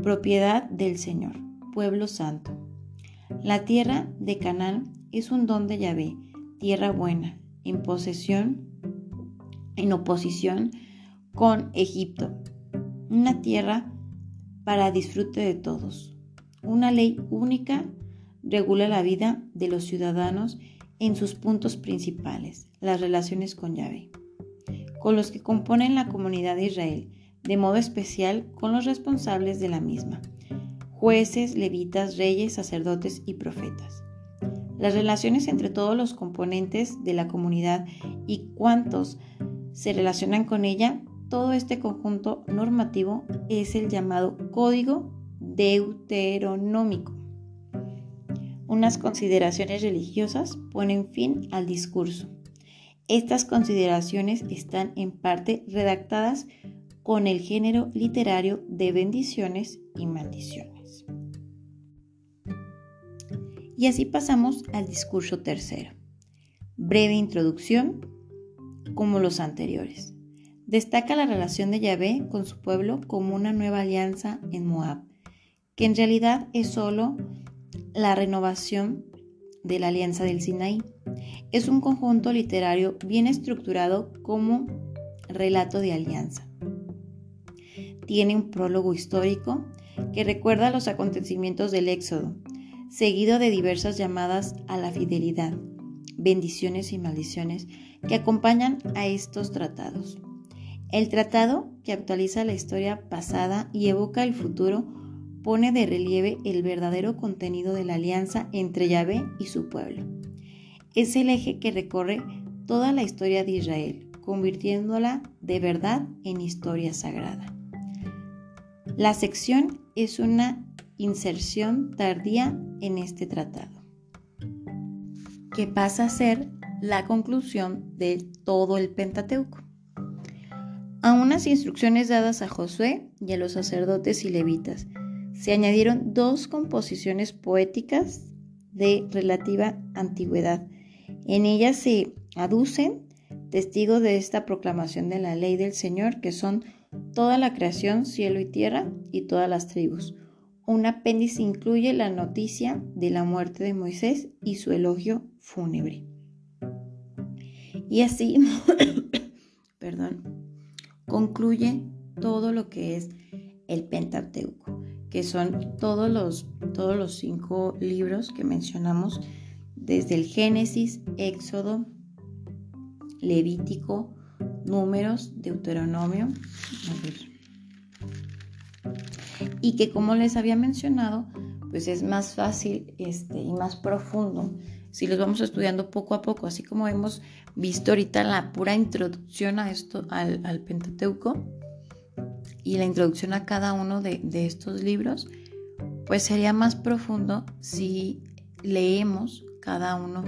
propiedad del Señor, pueblo santo. La tierra de Canaán es un don de Yahvé, tierra buena, en posesión, en oposición con Egipto, una tierra para disfrute de todos, una ley única regula la vida de los ciudadanos en sus puntos principales, las relaciones con Yahvé, con los que componen la comunidad de Israel, de modo especial con los responsables de la misma, jueces, levitas, reyes, sacerdotes y profetas. Las relaciones entre todos los componentes de la comunidad y cuántos se relacionan con ella, todo este conjunto normativo es el llamado Código Deuteronómico unas consideraciones religiosas ponen fin al discurso. Estas consideraciones están en parte redactadas con el género literario de bendiciones y maldiciones. Y así pasamos al discurso tercero. Breve introducción, como los anteriores. Destaca la relación de Yahvé con su pueblo como una nueva alianza en Moab, que en realidad es solo la renovación de la Alianza del Sinaí. Es un conjunto literario bien estructurado como relato de alianza. Tiene un prólogo histórico que recuerda los acontecimientos del Éxodo, seguido de diversas llamadas a la fidelidad, bendiciones y maldiciones que acompañan a estos tratados. El tratado, que actualiza la historia pasada y evoca el futuro, pone de relieve el verdadero contenido de la alianza entre Yahvé y su pueblo. Es el eje que recorre toda la historia de Israel, convirtiéndola de verdad en historia sagrada. La sección es una inserción tardía en este tratado, que pasa a ser la conclusión de todo el Pentateuco. A unas instrucciones dadas a Josué y a los sacerdotes y levitas, se añadieron dos composiciones poéticas de relativa antigüedad. En ellas se aducen testigos de esta proclamación de la ley del Señor, que son toda la creación, cielo y tierra, y todas las tribus. Un apéndice incluye la noticia de la muerte de Moisés y su elogio fúnebre. Y así, perdón, concluye todo lo que es el Pentateuco, que son todos los, todos los cinco libros que mencionamos, desde el Génesis, Éxodo, Levítico, Números, Deuteronomio. Y que como les había mencionado, pues es más fácil este, y más profundo si los vamos estudiando poco a poco, así como hemos visto ahorita la pura introducción a esto, al, Pentateuco y la introducción a cada uno de, de estos libros, pues sería más profundo si leemos cada uno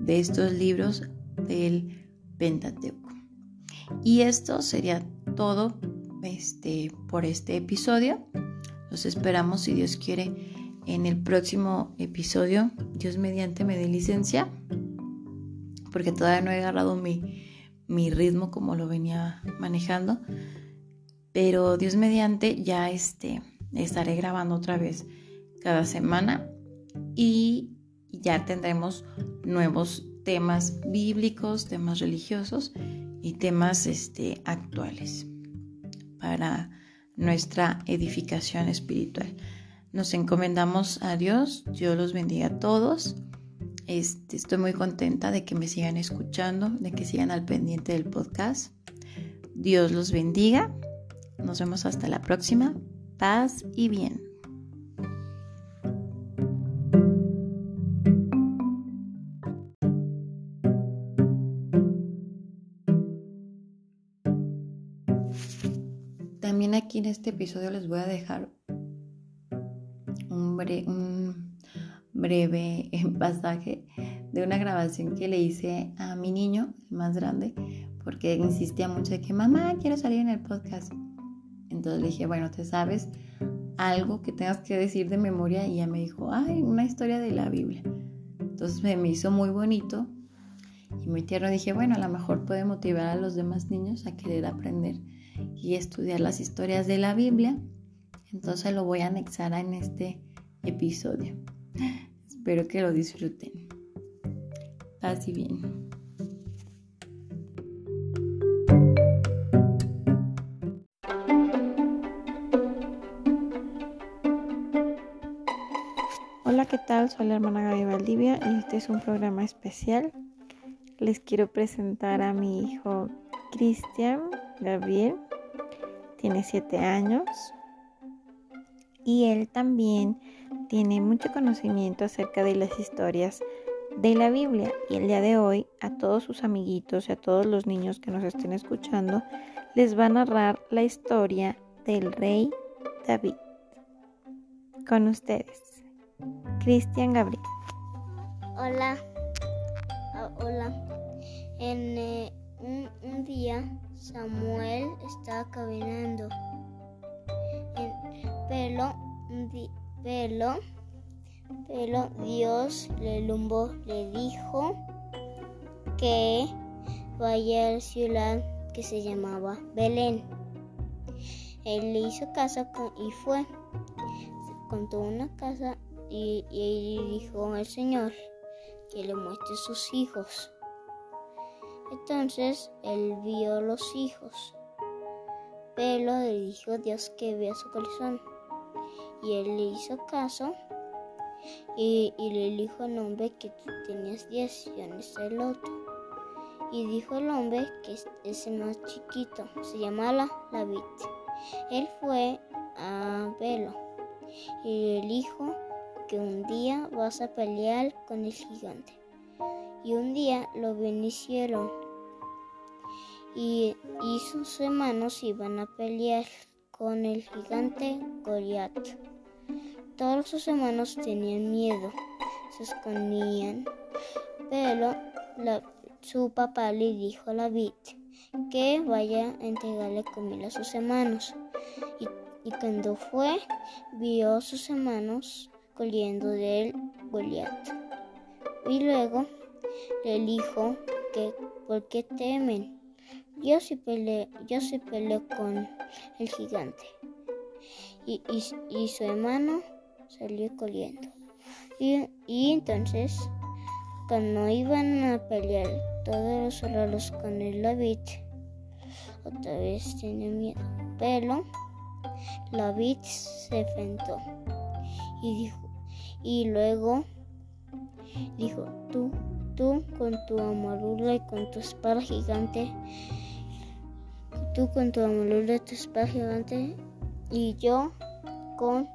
de estos libros del Pentateuco. Y esto sería todo este, por este episodio. Los esperamos si Dios quiere en el próximo episodio. Dios mediante me dé licencia. Porque todavía no he agarrado mi, mi ritmo como lo venía manejando. Pero Dios mediante ya este, estaré grabando otra vez cada semana. Y ya tendremos nuevos temas bíblicos, temas religiosos y temas este, actuales para nuestra edificación espiritual. Nos encomendamos a Dios, Dios los bendiga a todos. Este, estoy muy contenta de que me sigan escuchando, de que sigan al pendiente del podcast. Dios los bendiga. Nos vemos hasta la próxima. Paz y bien. aquí en este episodio les voy a dejar un, breve pasaje de una grabación que le hice a mi niño, el más grande, porque insistía mucho de que mamá, quiero salir en el podcast. Entonces le dije, bueno, te sabes algo que tengas que decir de memoria y ella me dijo, ay, una historia de la Biblia. Entonces me, hizo muy bonito y muy tierno. Dije, bueno, a lo mejor puede motivar a los demás niños a querer aprender y estudiar las historias de la Biblia. Entonces lo voy a anexar en este episodio. Espero que lo disfruten. Paz y bien. Tal? Soy la hermana Gaby Valdivia y este es un programa especial. Les quiero presentar a mi hijo Cristian Gabriel tiene siete años y él también tiene mucho conocimiento acerca de las historias de la Biblia y el día de hoy a todos sus amiguitos y a todos los niños que nos estén escuchando les va a narrar la historia del rey David. Con ustedes, Cristian Gabriel. Hola, ah, hola. En eh, un día Samuel estaba caminando. Pero, pelo, pero Dios le lumbo le dijo que vaya a la ciudad que se llamaba Belén. Él le hizo casa y fue. Contó una casa y, y dijo al Señor que le muestre sus hijos. Entonces él vio los hijos, pero le dijo Dios que vea su corazón. Y él le hizo caso y, le dijo al hombre que tú tenías diez y el otro. Y dijo el hombre que es, el más chiquito, se llamaba David. Él fue a verlo y le dijo que un día vas a pelear con el gigante. Y un día lo benecieron y, sus hermanos iban a pelear con el gigante Goliat. Todos sus hermanos tenían miedo, se escondían, pero, su papá le dijo a David que vaya a entregarle comida a sus hermanos. Y, y cuando fue, vio a sus hermanos corriendo de él Goliat. Y luego le dijo que por qué temen. Yo se peleé, yo se peleó con el gigante. Y, y, su hermano salió corriendo. Y, y entonces, cuando iban a pelear todos los soldados con el David, otra vez tenía miedo. Pero David se enfrentó y dijo, y luego dijo, tú, tú con tu amarula y con tu espada gigante, tú con tu amarula y tu espada gigante, y yo con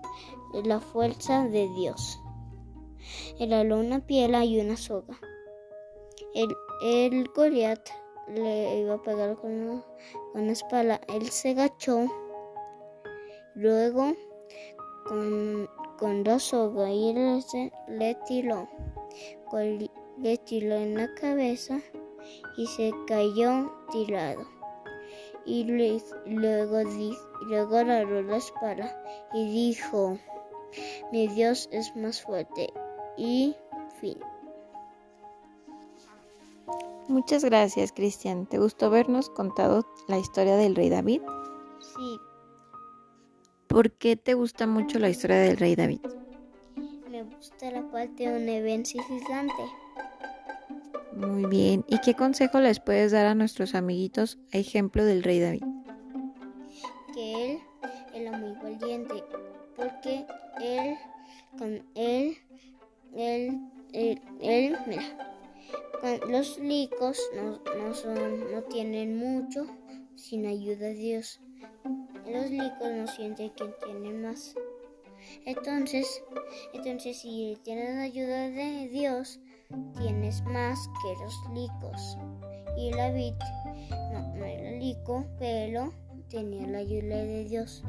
la fuerza de Dios. Era una piedra y una soga. El, Goliat le iba a pegar con una, con una espada. Él se agachó. Luego, con, con soga y le, tiró. Le tiró en la cabeza y se cayó tirado. Y luego, luego agarró la espada y dijo, mi Dios es más fuerte. Y fin. Muchas gracias, Cristian. ¿Te gustó habernos contado la historia del rey David? Sí. ¿Por qué te gusta mucho la historia del rey David? Me gusta la parte de un evento gigante. Muy bien. ¿Y qué consejo les puedes dar a nuestros amiguitos a ejemplo del rey David? Que él era muy valiente, porque él, con él, él, él, él mira, los licos no, son, no tienen mucho sin ayuda de Dios. Los licos no sienten que tienen más. Entonces, entonces si tienes ayuda de Dios, tienes más que los licos. Y la vid no, era lico, pero tenía la ayuda de Dios.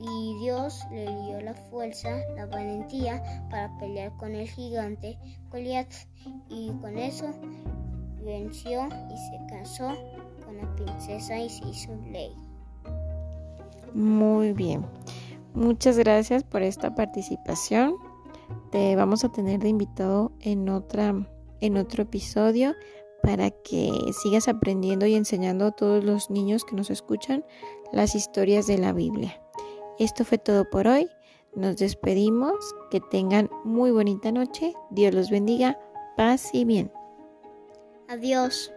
Y, Dios le dio la fuerza, la valentía para pelear con el gigante Goliath. Y con eso venció y se casó con la princesa y se hizo ley. Muy bien. Muchas gracias por esta participación. Te vamos a tener de invitado en otra en otro episodio para que sigas aprendiendo y enseñando a todos los niños que nos escuchan las historias de la Biblia. Esto fue todo por hoy. Nos despedimos. Que tengan muy bonita noche. Dios los bendiga. Paz y bien. Adiós.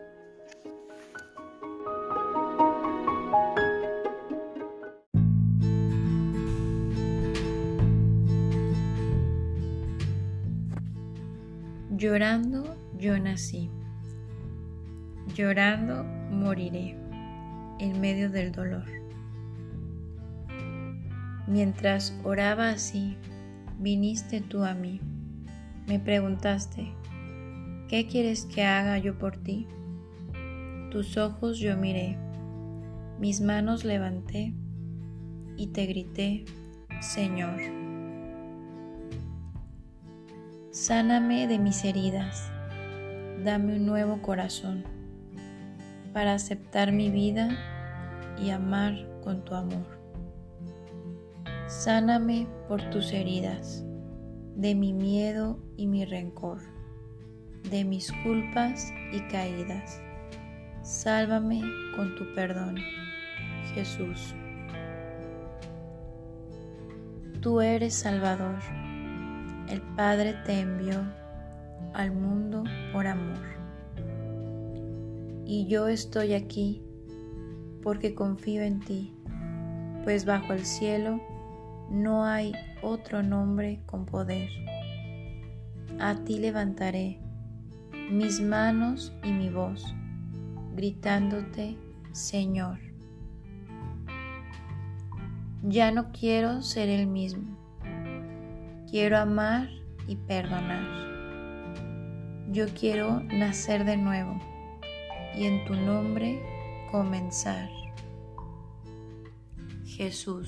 Llorando yo nací. Llorando moriré en medio del dolor. Mientras oraba así, viniste tú a mí. Me preguntaste, ¿qué quieres que haga yo por ti? Tus ojos yo miré, mis manos levanté y te grité, Señor. Sáname de mis heridas, dame un nuevo corazón para aceptar mi vida y amar con tu amor. Sáname por tus heridas, de mi miedo y mi rencor, de mis culpas y caídas. Sálvame con tu perdón, Jesús. Tú eres Salvador. El Padre te envió al mundo por amor y yo estoy aquí porque confío en ti, pues bajo el cielo no hay otro nombre con poder. A ti levantaré mis manos y mi voz, gritándote, Señor. Ya no quiero ser el mismo, quiero amar y perdonar. Yo quiero nacer de nuevo y en tu nombre comenzar. Jesús.